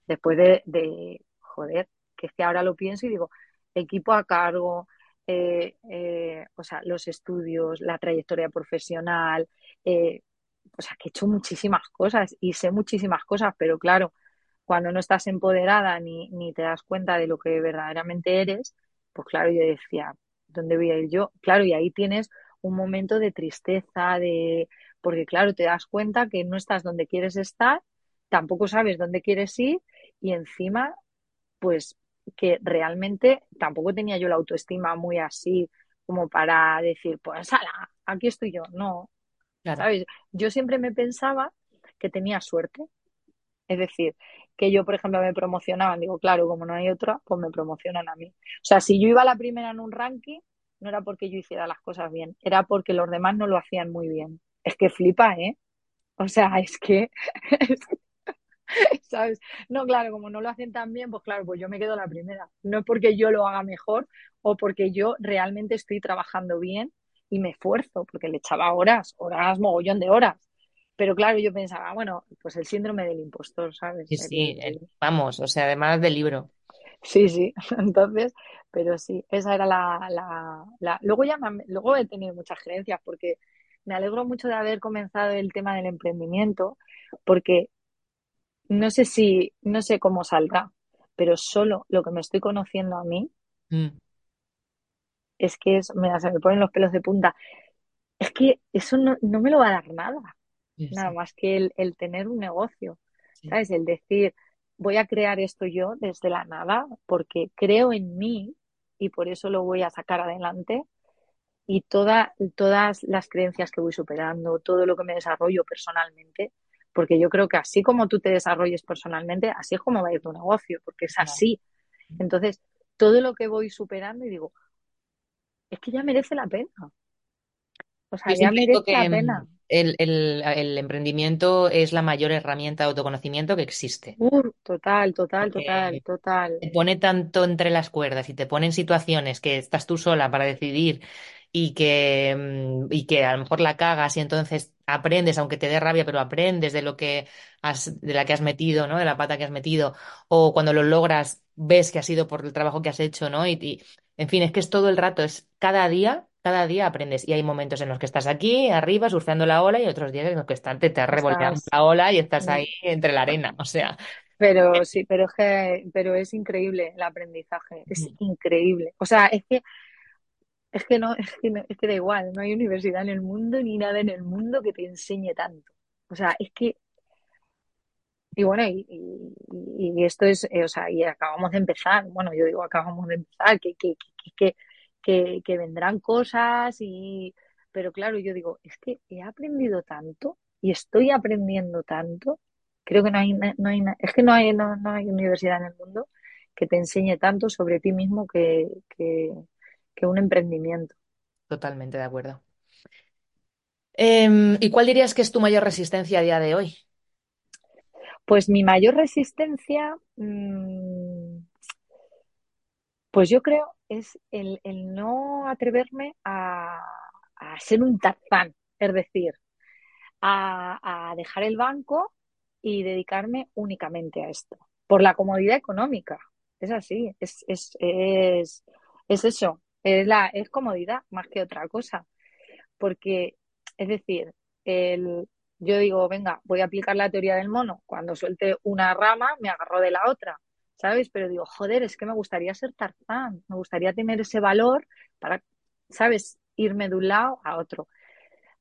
Después de, de joder, que es que ahora lo pienso y digo, equipo a cargo, eh, eh, o sea, los estudios, la trayectoria profesional, eh, o sea, que he hecho muchísimas cosas y sé muchísimas cosas, pero claro, cuando no estás empoderada ni, ni te das cuenta de lo que verdaderamente eres, pues claro, yo decía, ¿dónde voy a ir yo? Claro, y ahí tienes un momento de tristeza, de porque claro, te das cuenta que no estás donde quieres estar, tampoco sabes dónde quieres ir y encima, pues que realmente tampoco tenía yo la autoestima muy así como para decir, pues ala, aquí estoy yo. No, claro. ¿sabes? Yo siempre me pensaba que tenía suerte. Es decir, que yo, por ejemplo, me promocionaban, digo, claro, como no hay otra, pues me promocionan a mí. O sea, si yo iba la primera en un ranking, no era porque yo hiciera las cosas bien, era porque los demás no lo hacían muy bien. Es que flipa, ¿eh? O sea, [laughs] es que, [laughs] ¿sabes? No, claro, como no lo hacen tan bien, pues claro, pues yo me quedo la primera. No es porque yo lo haga mejor o porque yo realmente estoy trabajando bien y me esfuerzo, porque le echaba horas, horas, mogollón de horas. Pero claro, yo pensaba, bueno, pues el síndrome del impostor, ¿sabes? Sí, sí, el, vamos, o sea, además del libro. Sí, sí, [laughs] entonces, pero sí, esa era la... la, la... Luego ya me, luego he tenido muchas creencias porque me alegro mucho de haber comenzado el tema del emprendimiento porque no sé si, no sé cómo saldrá, pero solo lo que me estoy conociendo a mí mm. es que es, mira, se me ponen los pelos de punta. Es que eso no, no me lo va a dar nada, sí, nada sí. más que el, el, tener un negocio. ¿sabes? El decir, voy a crear esto yo desde la nada porque creo en mí y por eso lo voy a sacar adelante y toda, todas las creencias que voy superando, todo lo que me desarrollo personalmente, porque yo creo que así como tú te desarrolles personalmente, así es como va a ir tu negocio, porque es así. Entonces, todo lo que voy superando y digo, es que ya merece la pena. O sea, ya merece que la pena. El, el, el, emprendimiento es la mayor herramienta de autoconocimiento que existe. Uh, total, total, porque total, total. Te pone tanto entre las cuerdas y te pone en situaciones que estás tú sola para decidir y que, mm, y que a lo mejor la cagas y entonces aprendes, aunque te dé rabia, pero aprendes de lo que has, de la que has metido, ¿no? De la pata que has metido, o cuando lo logras, ves que ha sido por el trabajo que has hecho, ¿no? Y, y, en fin, es que es todo el rato, es cada día, cada día aprendes. Y hay momentos en los que estás aquí, arriba, surfeando la ola, y otros días en los que estás, te estás revolteando Estás, la ola y estás ahí entre la arena. O sea, pero sí, pero es que, pero es increíble el aprendizaje, es increíble. O sea, es que, es que no, es que no- es que da igual, no hay universidad en el mundo ni nada en el mundo que te enseñe tanto. O sea, es que Y bueno, y, y- y esto es, eh, o sea, y acabamos de empezar, bueno, yo digo acabamos de empezar, que, que, que, que, que, que vendrán cosas y, pero claro, yo digo, es que he aprendido tanto y estoy aprendiendo tanto, creo que no hay, no hay, es que no hay, no, no hay universidad en el mundo que te enseñe tanto sobre ti mismo que, que, que un emprendimiento. totalmente de acuerdo. Em, ¿y cuál dirías que es tu mayor resistencia a día de hoy? Pues mi mayor resistencia, mm, Pues yo creo es el, el no atreverme a, a ser un Tarzán, es decir, a, a dejar el banco y dedicarme únicamente a esto, por la comodidad económica. Es así, es, es, es, es eso, es, la, es comodidad más que otra cosa, porque, es decir, el, yo digo, venga, voy a aplicar la teoría del mono, cuando suelte una rama me agarro de la otra, ¿sabes? Pero digo, joder, es que me gustaría ser Tarzán, me gustaría tener ese valor para, ¿sabes? Irme de un lado a otro.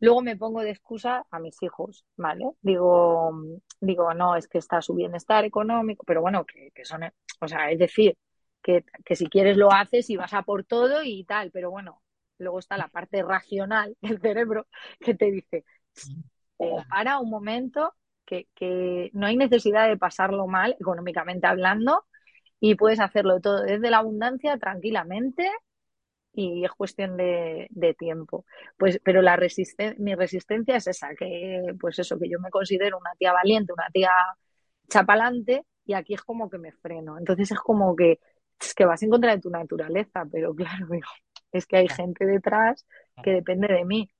Luego me pongo de excusa a mis hijos, ¿vale? Digo, digo, no, es que está su bienestar económico, pero bueno, que, que son, o sea, es decir, que, que si quieres lo haces y vas a por todo y tal, pero bueno, luego está la parte racional del cerebro que te dice, eh, para un momento, que, que no hay necesidad de pasarlo mal económicamente hablando y puedes hacerlo todo desde la abundancia tranquilamente y es cuestión de, de tiempo. Pues, pero la resisten mi resistencia es esa, que pues eso, que yo me considero una tía valiente, una tía chapalante, y aquí es como que me freno. Entonces es como que es que vas en contra de tu naturaleza, pero [laughs] claro, es que hay gente detrás que depende de mí,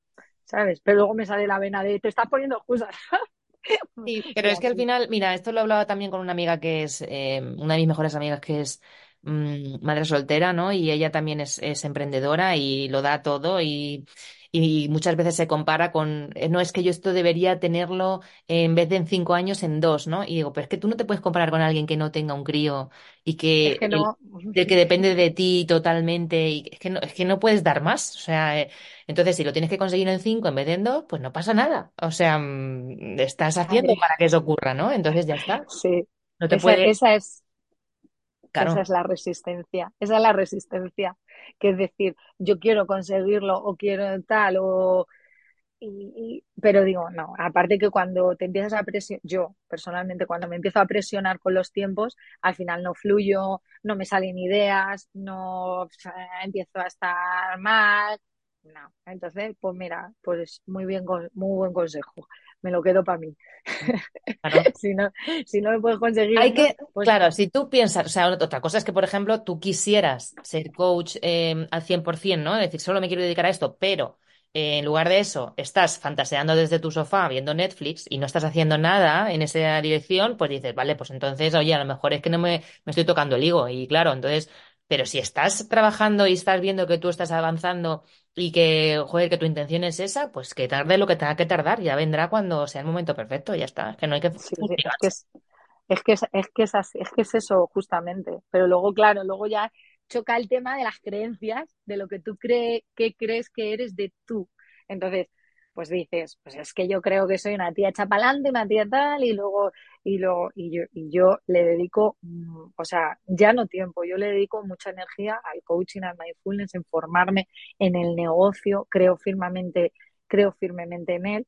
¿sabes? Pero luego me sale la vena de te estás poniendo excusas. [laughs] [laughs] Sí, pero es que al final, mira, esto lo hablaba también con una amiga que es, eh, una de mis mejores amigas que es mm, madre soltera, ¿no? Y ella también es, es emprendedora y lo da todo y, y muchas veces se compara con, eh, no es que yo esto debería tenerlo en vez de en cinco años, en dos, ¿no? Y digo, pero es que tú no te puedes comparar con alguien que no tenga un crío y Es que, que no, que depende de ti totalmente y es que no, es que no puedes dar más, o sea, eh, entonces, si lo tienes que conseguir en cinco en vez de en dos, pues no pasa nada. O sea, mm, estás haciendo para que eso ocurra, ¿no? Entonces ya está. sí, No te esa, puede, esa es Esa es la resistencia, esa es la resistencia, que es decir, yo quiero conseguirlo o quiero tal, o, y, pero digo, no, aparte que cuando te empiezas a presionar, yo personalmente cuando me empiezo a presionar con los tiempos, al final no fluyo, no me salen ideas, no empiezo a estar mal, no, entonces, pues mira, pues muy bien, muy buen consejo, me lo quedo para mí. claro. [laughs] Si no, si no lo puedes conseguir Hay que, pues claro, si tú piensas, o sea, otra cosa es que, por ejemplo, tú quisieras ser coach eh, al 100%, ¿no? Es decir, solo me quiero dedicar a esto, pero eh, en lugar de eso, estás fantaseando desde tu sofá viendo Netflix y no estás haciendo nada en esa dirección, pues dices, vale, pues entonces, oye, a lo mejor es que no me, me estoy tocando el higo. Y claro, entonces, pero si estás trabajando y estás viendo que tú estás avanzando y que, joder, que tu intención es esa, pues que tarde lo que tenga que tardar, ya vendrá cuando sea el momento perfecto, ya está, es que no hay que sí, es que es, Es que es, es que es así, es que es eso justamente. Pero luego, claro, luego ya choca el tema de las creencias, de lo que tú crees, que crees que eres de tú. Entonces, pues dices, pues es que yo creo que soy una tía chapalante, una tía tal, y luego, y luego, y yo, y yo le dedico, mm, o sea, ya no tiempo, yo le dedico mucha energía al coaching, al mindfulness, en formarme en el negocio, creo firmemente, creo firmemente en él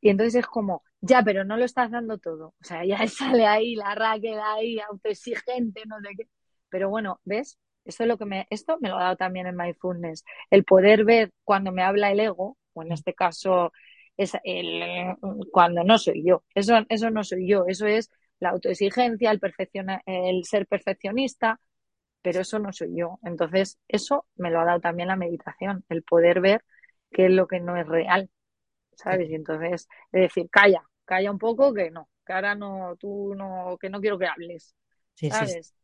y entonces es como, ya, pero no lo estás dando todo. O sea, [laughs] ya sale ahí la Raquel ahí, autoexigente, no sé qué. Pero bueno, ¿ves? Esto es lo que me, esto me lo ha dado también en Mindfulness. El poder ver cuando me habla el ego, o en este caso, es el, cuando no soy yo. Eso, eso no soy yo, eso es la autoexigencia, el perfecciona, el ser perfeccionista, pero eso no soy yo. Entonces, eso me lo ha dado también la meditación, el poder ver qué es lo que no es real, ¿sabes? Y entonces, es decir, calla, calla un poco, que no, que ahora no, tú no, que no quiero que hables, Sí, ¿sabes?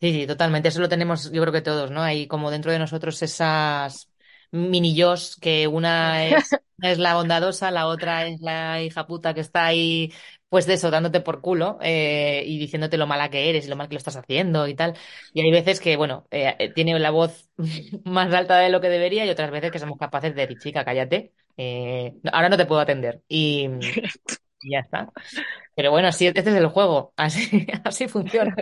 sí, sí, totalmente. Eso lo tenemos, yo creo que todos, ¿no? Hay como dentro de nosotros esas mini yos que una [laughs] es, es la bondadosa, la otra es la hija puta que está ahí, pues de eso, dándote por culo eh, y diciéndote lo mala que eres y lo mal que lo estás haciendo y tal. Y hay veces que, bueno, eh, eh, tiene la voz [laughs] más alta de lo que debería y otras veces que somos capaces de decir, chica, cállate, eh, ahora no te puedo atender. Y, y ya está. Pero bueno, sí, este es el juego, [laughs] así, así funciona.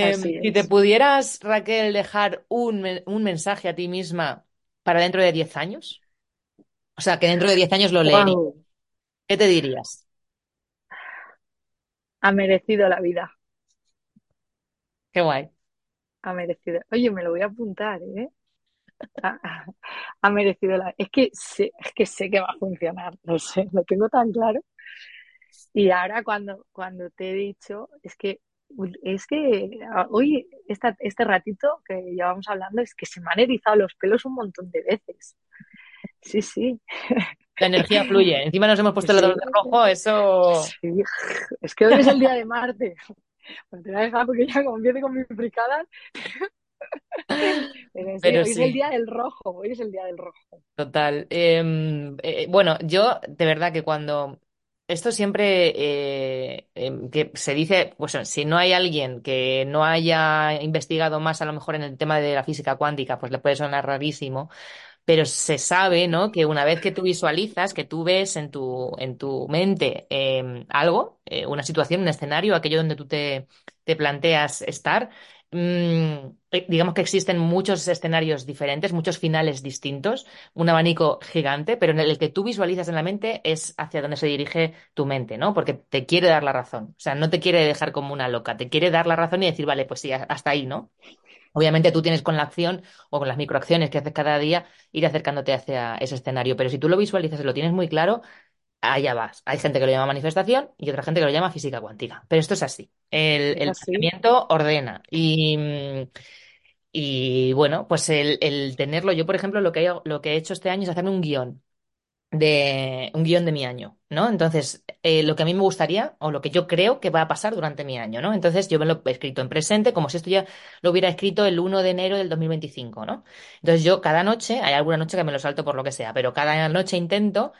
Así Em, si te pudieras, Raquel, dejar un, un mensaje a ti misma para dentro de 10 años, o sea, que dentro de 10 años lo Wow, ¿qué te dirías? ha merecido la vida, Qué guay. ha merecido. Oye, me lo voy a apuntar, ¿eh? Ha, merecido la... Es que sé, es que sé que va a funcionar, lo sé, lo tengo tan claro. Y ahora cuando, cuando te he dicho, es que es que ah, hoy, esta, este ratito que llevamos hablando, es que se me han erizado los pelos un montón de veces. Sí, sí. La energía fluye. [laughs] Encima nos hemos puesto Sí, de rojo, eso. sí. Es que hoy es el día de Marte. Pues te voy a dejar porque ya como empiece con mis fricadas. [laughs] Pero sí, Pero hoy es el sí. día del rojo, hoy es el día del rojo. Total. Em, eh, bueno, yo de verdad que cuando esto siempre eh, em, que se dice, pues si no hay alguien que no haya investigado más a lo mejor en el tema de la física cuántica, pues le puede sonar rarísimo, pero se sabe, ¿no? Que una vez que tú visualizas, que tú ves en tu, en tu mente em, algo, eh, una situación, un escenario, aquello donde tú te, te planteas estar, mm, eh, digamos que existen muchos escenarios diferentes, muchos finales distintos, un abanico gigante, pero en el que tú visualizas en la mente es hacia donde se dirige tu mente, ¿no? Porque te quiere dar la razón. O sea, no te quiere dejar como una loca, te quiere dar la razón y decir, vale, pues sí, hasta ahí, ¿no? Obviamente tú tienes con la acción o con las microacciones que haces cada día ir acercándote hacia ese escenario, pero si tú lo visualizas y lo tienes muy claro, allá vas. Hay gente que lo llama manifestación y otra gente que lo llama física cuántica, pero esto es así. El, el así. pensamiento ordena y, y bueno, pues el, el tenerlo, yo por ejemplo lo que, he, lo que he hecho este año es hacerme un guion de un guion de mi año, ¿no? Entonces, eh, lo que a mí me gustaría o lo que yo creo que va a pasar durante mi año, ¿no? Entonces, yo me lo he escrito en presente como si esto ya lo hubiera escrito el uno de enero del 2025, ¿no? Entonces, yo cada noche, hay alguna noche que me lo salto por lo que sea, pero cada noche intento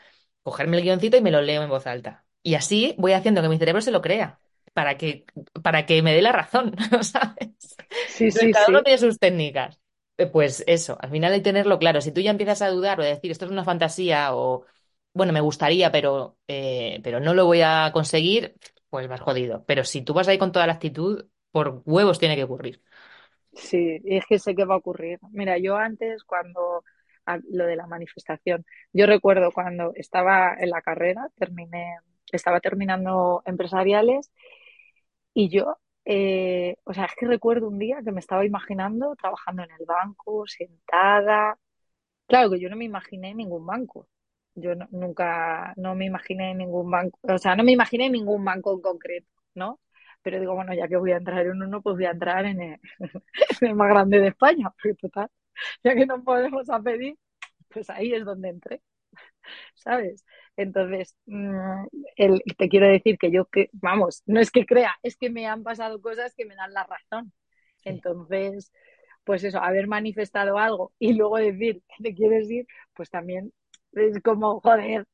cogerme el guioncito y me lo leo en voz alta. Y así voy haciendo que mi cerebro se lo crea. Para que, para que me dé la razón, [laughs] ¿sabes? Sí, Entonces, sí, cada uno sí. tiene sus técnicas. Eh, Pues eso, al final hay que tenerlo claro. Si tú ya empiezas a dudar o a decir esto es una fantasía o bueno, me gustaría, pero, eh, pero no lo voy a conseguir, pues vas jodido. Pero si tú vas ahí con toda la actitud, por huevos tiene que ocurrir. Sí, y es que sé que va a ocurrir. Mira, yo antes, cuando lo de la manifestación, yo recuerdo cuando estaba en la carrera, terminé, estaba terminando empresariales y yo, eh, o sea, es que recuerdo un día que me estaba imaginando trabajando en el banco, sentada. Claro que yo no me imaginé ningún banco. Yo no- nunca, no me imaginé ningún banco, o sea, no me imaginé ningún banco en concreto, ¿no? Pero digo, bueno, ya que voy a entrar en uno, pues voy a entrar en el, [laughs] en el más grande de España, porque total, ya que no podemos a pedir, pues ahí es donde entré, [laughs] ¿sabes? Entonces, mm, el, te quiero decir que yo, que, vamos, no es que crea, es que me han pasado cosas que me dan la razón. Entonces, pues eso, haber manifestado algo y luego decir que te quieres ir, pues también es como, joder,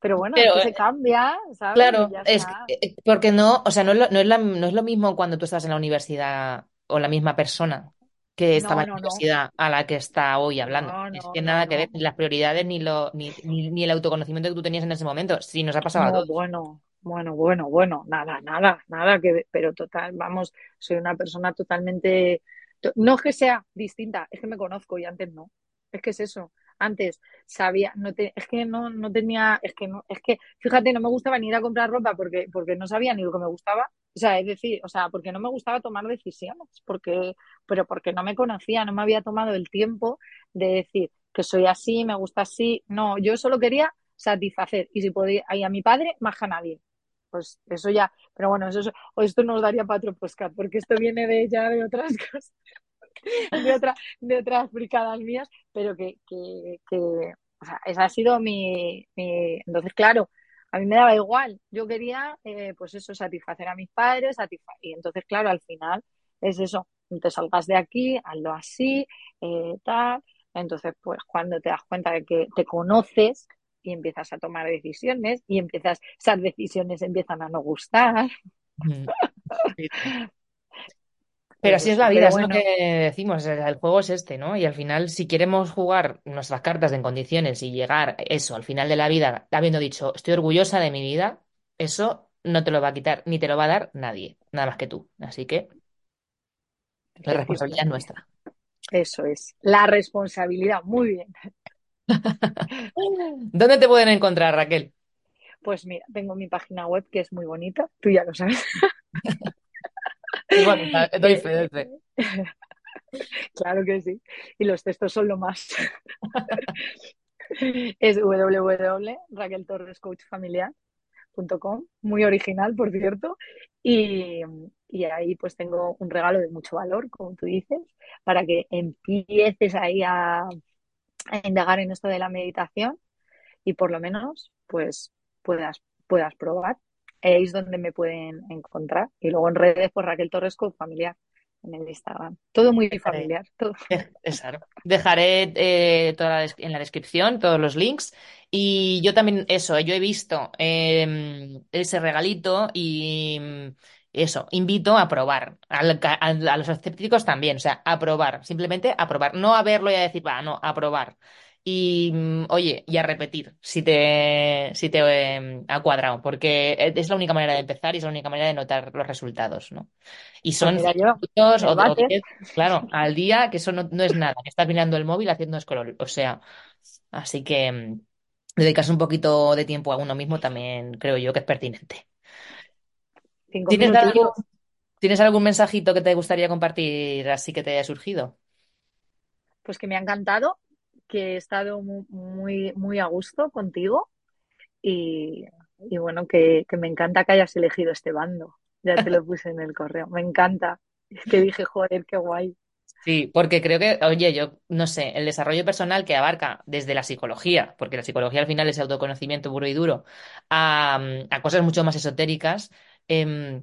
pero bueno, Pero, se cambia, ¿sabes? Claro, es eh, porque no, o sea, no es lo, no es la- no es lo mismo cuando tú estás en la universidad o la misma persona que estaba No, a la que está hoy hablando. no, Es que nada que ver, ni las prioridades, ni lo, ni, ni, ni el autoconocimiento que tú tenías en ese momento. Sí, nos ha pasado a todos. bueno, bueno, bueno, bueno, nada, nada, nada que ver, pero total, vamos, soy una persona totalmente, to- no es que sea distinta, es que me conozco y antes no, es que es eso, antes sabía, no te, es que no, no tenía, es que no, es que, fíjate, no me gustaba ni ir a comprar ropa porque, porque no sabía ni lo que me gustaba, o sea, es decir, o sea, porque no me gustaba tomar decisiones, porque, pero porque no me conocía, no me había tomado el tiempo de decir que soy así, me gusta así, no, yo solo quería satisfacer. Y si podía, y a mi padre más a nadie. pues eso ya, pero bueno, eso, o esto nos daría para otro porque esto viene de ya de otras [laughs] cosas, de, otra, de otras bricadas mías, pero que, que, que o sea, esa ha sido mi, mi, Entonces, claro, a mí me daba igual, yo quería, eh, pues eso, satisfacer a mis padres, y entonces, claro, al final es eso, te salgas de aquí, hazlo así, eh, tal, entonces, pues cuando te das cuenta de que te conoces, y empiezas a tomar decisiones y empiezas, esas decisiones empiezan a no gustar. [laughs] Pero así es la vida, es lo que decimos, el juego es este, ¿no? Y al final, si queremos jugar nuestras cartas en condiciones y llegar eso al final de la vida, habiendo dicho, estoy orgullosa de mi vida, eso no te lo va a quitar ni te lo va a dar nadie, nada más que tú. Así que la responsabilidad es nuestra. Eso es, la responsabilidad, muy bien. [laughs] ¿Dónde te pueden encontrar, Raquel? Pues mira, tengo mi página web que es muy bonita, tú ya lo sabes. [laughs] doy fe, fe. Claro que sí. Y los textos son lo más. [laughs] es www.raqueltorrescoachfamiliar.com, muy original, por cierto. Y, y, ahí pues tengo un regalo de mucho valor, como tú dices, para que empieces ahí a, a indagar en esto de la meditación y por lo menos pues puedas, puedas probar. Es donde me pueden encontrar. Y luego en redes, pues Raquel Torres con familiar en el Instagram. Todo muy familiar. Todo. Dejaré eh, toda en la descripción todos los links. Y yo también, eso, yo he visto em, ese regalito y eso, invito a probar. a los escépticos también, o sea, a probar. Simplemente a probar. No a verlo y a decir, va, no, a probar. Y mm, oye, y a repetir si te, si te em, ha cuadrado, porque es la única manera de empezar y es la única manera de notar los resultados, ¿no? Y pues son minutos o, claro, al día, que eso no, es nada, que estás mirando el móvil haciendo scroll. O sea, así que mm, dedicarse un poquito de tiempo a uno mismo también creo yo que es pertinente. ¿Tienes algún, mensajito que te gustaría compartir así que te haya surgido? Pues que me ha encantado, que he estado muy, muy a gusto contigo y, bueno, que, me encanta que hayas elegido este bando. Ya te lo [laughs] puse en el correo. Me encanta. Es que dije, joder, qué guay. Sí, porque creo que, oye, yo no sé, el desarrollo personal que abarca desde la psicología, porque la psicología al final es autoconocimiento puro y duro, a, a cosas mucho más esotéricas, eh,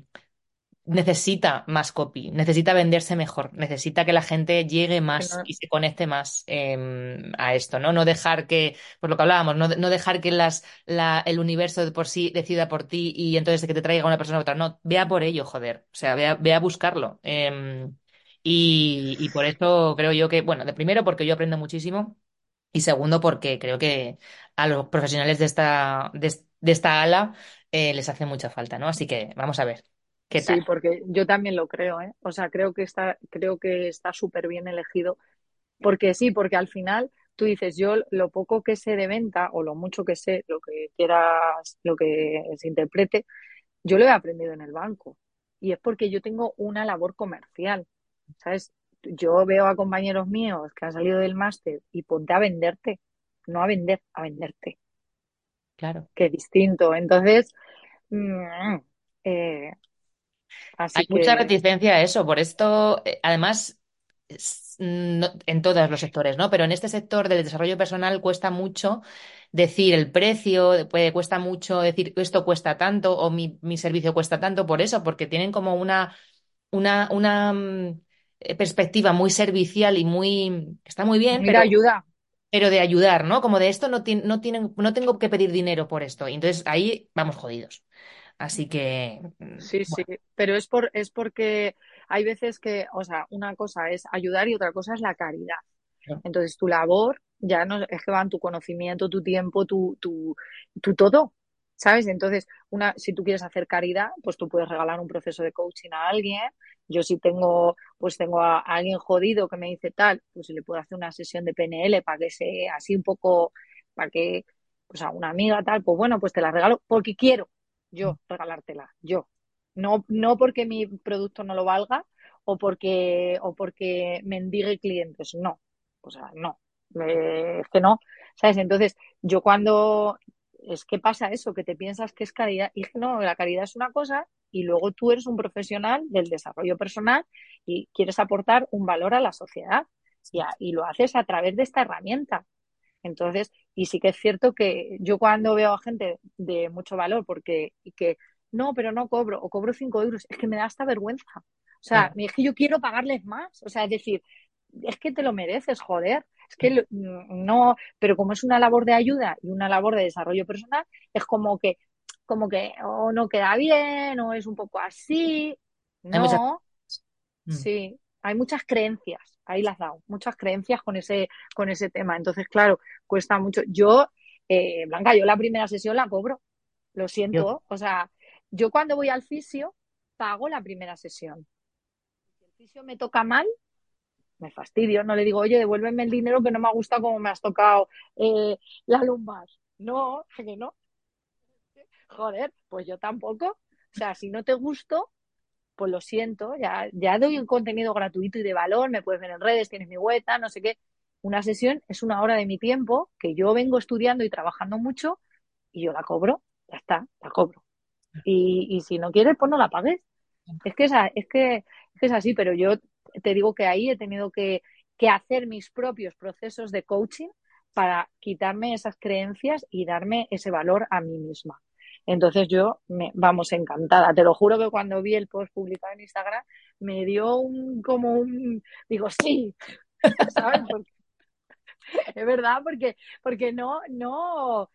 necesita más copy, necesita venderse mejor, necesita que la gente llegue más y se conecte más em, a esto, ¿no? No dejar que, por lo que hablábamos, no, no dejar que las, la, el universo de por sí decida por ti y entonces que te traiga una persona a otra. No, vea por ello, joder. O sea, vea, vea a buscarlo. Em, y, y por eso creo yo que, bueno, de primero porque yo aprendo muchísimo y segundo porque creo que a los profesionales de esta, de, de esta ala eh, les hace mucha falta, ¿no? Así que vamos a ver. ¿Qué Sí, porque yo también lo creo, ¿eh? O sea, creo que está, creo que está súper bien elegido. Porque sí, porque al final tú dices, yo lo poco que sé de venta o lo mucho que sé, lo que quieras, lo que se interprete, yo lo he aprendido en el banco. Y es porque yo tengo una labor comercial. ¿Sabes? Yo veo a compañeros míos que han salido del máster y ponte a venderte, no a vender, a venderte. Claro. Que distinto. Entonces, mm, eh, hay mucha reticencia a eso, por esto, eh, además, en todos los sectores, ¿no? Pero en este sector del desarrollo personal cuesta mucho decir el precio, puede, cuesta mucho decir esto cuesta tanto o mi, servicio cuesta tanto, por eso, porque tienen como una, una, una mm, perspectiva muy servicial y muy, está muy bien, pero, ayuda. pero de ayudar, ¿no? Como de esto no, no, tienen, no tengo que pedir dinero por esto. Y entonces ahí vamos jodidos. Así que. Sí, sí, pero es, por, es porque hay veces que, o sea, una cosa es ayudar y otra cosa es la caridad. Entonces, tu labor ya no es que van tu conocimiento, tu tiempo, tu, tu, tu todo, ¿sabes? Entonces, una, si tú quieres hacer caridad, pues tú puedes regalar un proceso de coaching a alguien. Yo si tengo, pues tengo a, alguien jodido que me dice tal, pues le puedo hacer una sesión de PNL para que sea así un poco, para que, pues a una amiga tal, pues bueno, pues te la regalo porque quiero, yo regalártela, yo. No, no porque mi producto no lo valga o porque, o porque mendigue clientes, no. O sea, no. es que no. ¿Sabes? Entonces, yo cuando es que pasa eso, que te piensas que es caridad. Y no, la caridad es una cosa y luego tú eres un profesional del desarrollo personal y quieres aportar un valor a la sociedad y, y lo haces a través de esta herramienta. Entonces, y sí que es cierto que yo cuando veo a gente de mucho valor, porque y que no, pero no cobro, o cobro cinco euros, es que me da hasta vergüenza. O sea, es que yo quiero pagarles más. O sea, es decir, es que te lo mereces, joder. Es que no, pero como es una labor de ayuda y una labor de desarrollo personal, es como que, como que o no queda bien, o es un poco así. No, mm. sí, hay muchas creencias, ahí las dado, muchas creencias con ese, con ese tema. Entonces, claro, cuesta mucho. Yo, eh, Blanca, yo la primera sesión la cobro, lo siento. O sea, yo cuando voy al fisio, pago la primera sesión. Si el fisio me toca mal, me fastidio, no le digo, oye, devuélveme el dinero que no me ha gustado como me has tocado eh, la lumbar. No, que no. Joder, pues yo tampoco. O sea, si no te gusto, pues lo siento, ya, ya doy un contenido gratuito y de valor, me puedes ver en redes, tienes mi web, no sé qué. Una sesión es una hora de mi tiempo que yo vengo estudiando y trabajando mucho y yo la cobro, ya está, la cobro. Y, y si no quieres, pues no la pagues. Es que es, es que, es que es así, pero yo te digo que ahí he tenido que, que hacer mis propios procesos de coaching para quitarme esas creencias y darme ese valor a mí misma. Entonces yo, me, vamos, encantada. Te lo juro que cuando vi el post publicado en Instagram me dio un, como un, digo, sí, [laughs] ¿sabes? [laughs] es verdad, porque, porque no, no,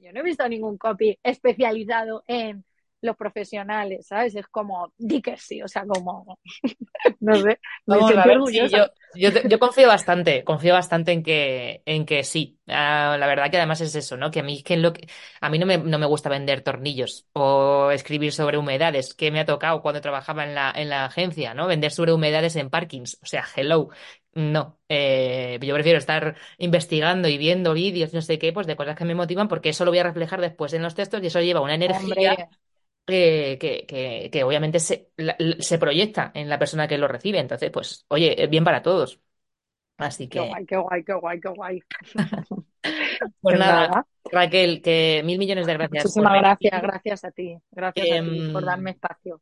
yo no he visto ningún copy especializado en los profesionales, ¿sabes? Es como, di que sí, o sea, como, [laughs] no sé, me yo, confío bastante, confío bastante en que, en que sí. Ah, la verdad que además es eso, ¿no? Que a mí, que lo que, a mí no me, no me gusta vender tornillos o escribir sobre humedades, que me ha tocado cuando trabajaba en la, en la agencia, ¿no? Vender sobre humedades en parkings, o sea, hello. No, eh, yo prefiero estar investigando y viendo vídeos, no sé qué, pues de cosas que me motivan, porque eso lo voy a reflejar después en los textos y eso lleva una energía que, que, obviamente se, se proyecta en la persona que lo recibe. Entonces, pues, oye, es bien para todos. Así que. Qué guay, qué guay, qué guay, qué guay. [laughs] pues, pues nada, Raquel, que mil millones de gracias. Muchísimas gracias, gracias a ti. Gracias a ti por em, darme espacio.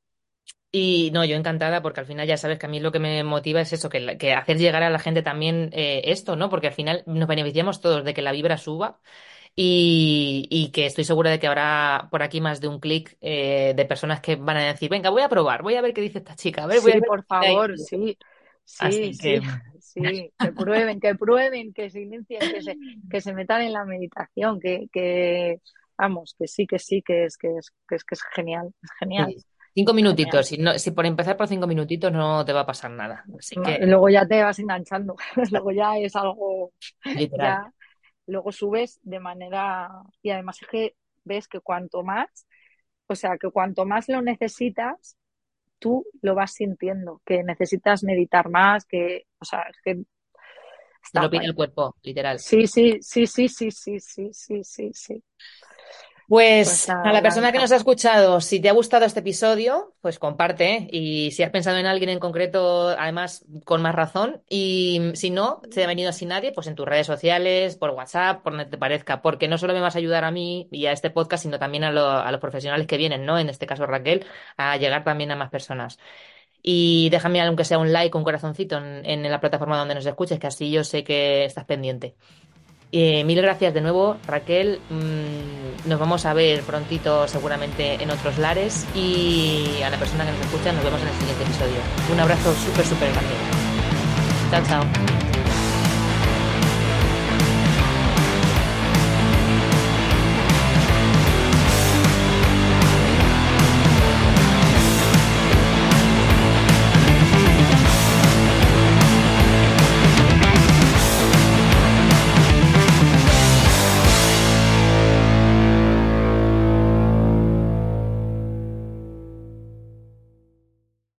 Y no, yo encantada, porque al final ya sabes que a mí lo que me motiva es eso, que, que hacer llegar a la gente también eh, esto, ¿no? Porque al final nos beneficiamos todos de que la vibra suba y, que estoy segura de que habrá por aquí más de un clic eh, de personas que van a decir, venga, voy a probar, voy a ver qué dice esta chica. A ver, sí, por favor, sí. Sí, sí, sí, que prueben, que prueben, que se inicien, que se, que se metan en la meditación, que, que vamos, que sí, que sí, que es, que es, que es, que es genial, es genial. Cinco minutitos, si, no, si por empezar por cinco minutitos no te va a pasar nada. Así que... Luego ya te vas enganchando, [laughs] luego ya es algo Literal luego subes de manera, y además es que ves que cuanto más, o sea, que cuanto más lo necesitas, tú lo vas sintiendo, que necesitas meditar más, que, o sea, es que... Te lo pide el cuerpo, literal. Sí, sí, sí, sí, sí, sí, sí, sí, sí, sí. Pues, pues a la persona que nos ha escuchado, si te ha gustado este episodio, pues comparte. Y si has pensado en alguien en concreto, además, con más razón. Y si no, se ha venido así nadie, pues en tus redes sociales, por WhatsApp, por donde te parezca. Porque no solo me vas a ayudar a mí y a este podcast, sino también a, los profesionales que vienen, ¿no? En este caso Raquel, a llegar también a más personas. Y déjame aunque sea un like, un corazoncito en, en la plataforma donde nos escuches, que así yo sé que estás pendiente. Eh, mil gracias de nuevo, Raquel. Mm, nos vamos a ver prontito, seguramente en otros lares. Y a la persona que nos escucha, nos vemos en el siguiente episodio. Un abrazo súper, súper grande. Chao, chao.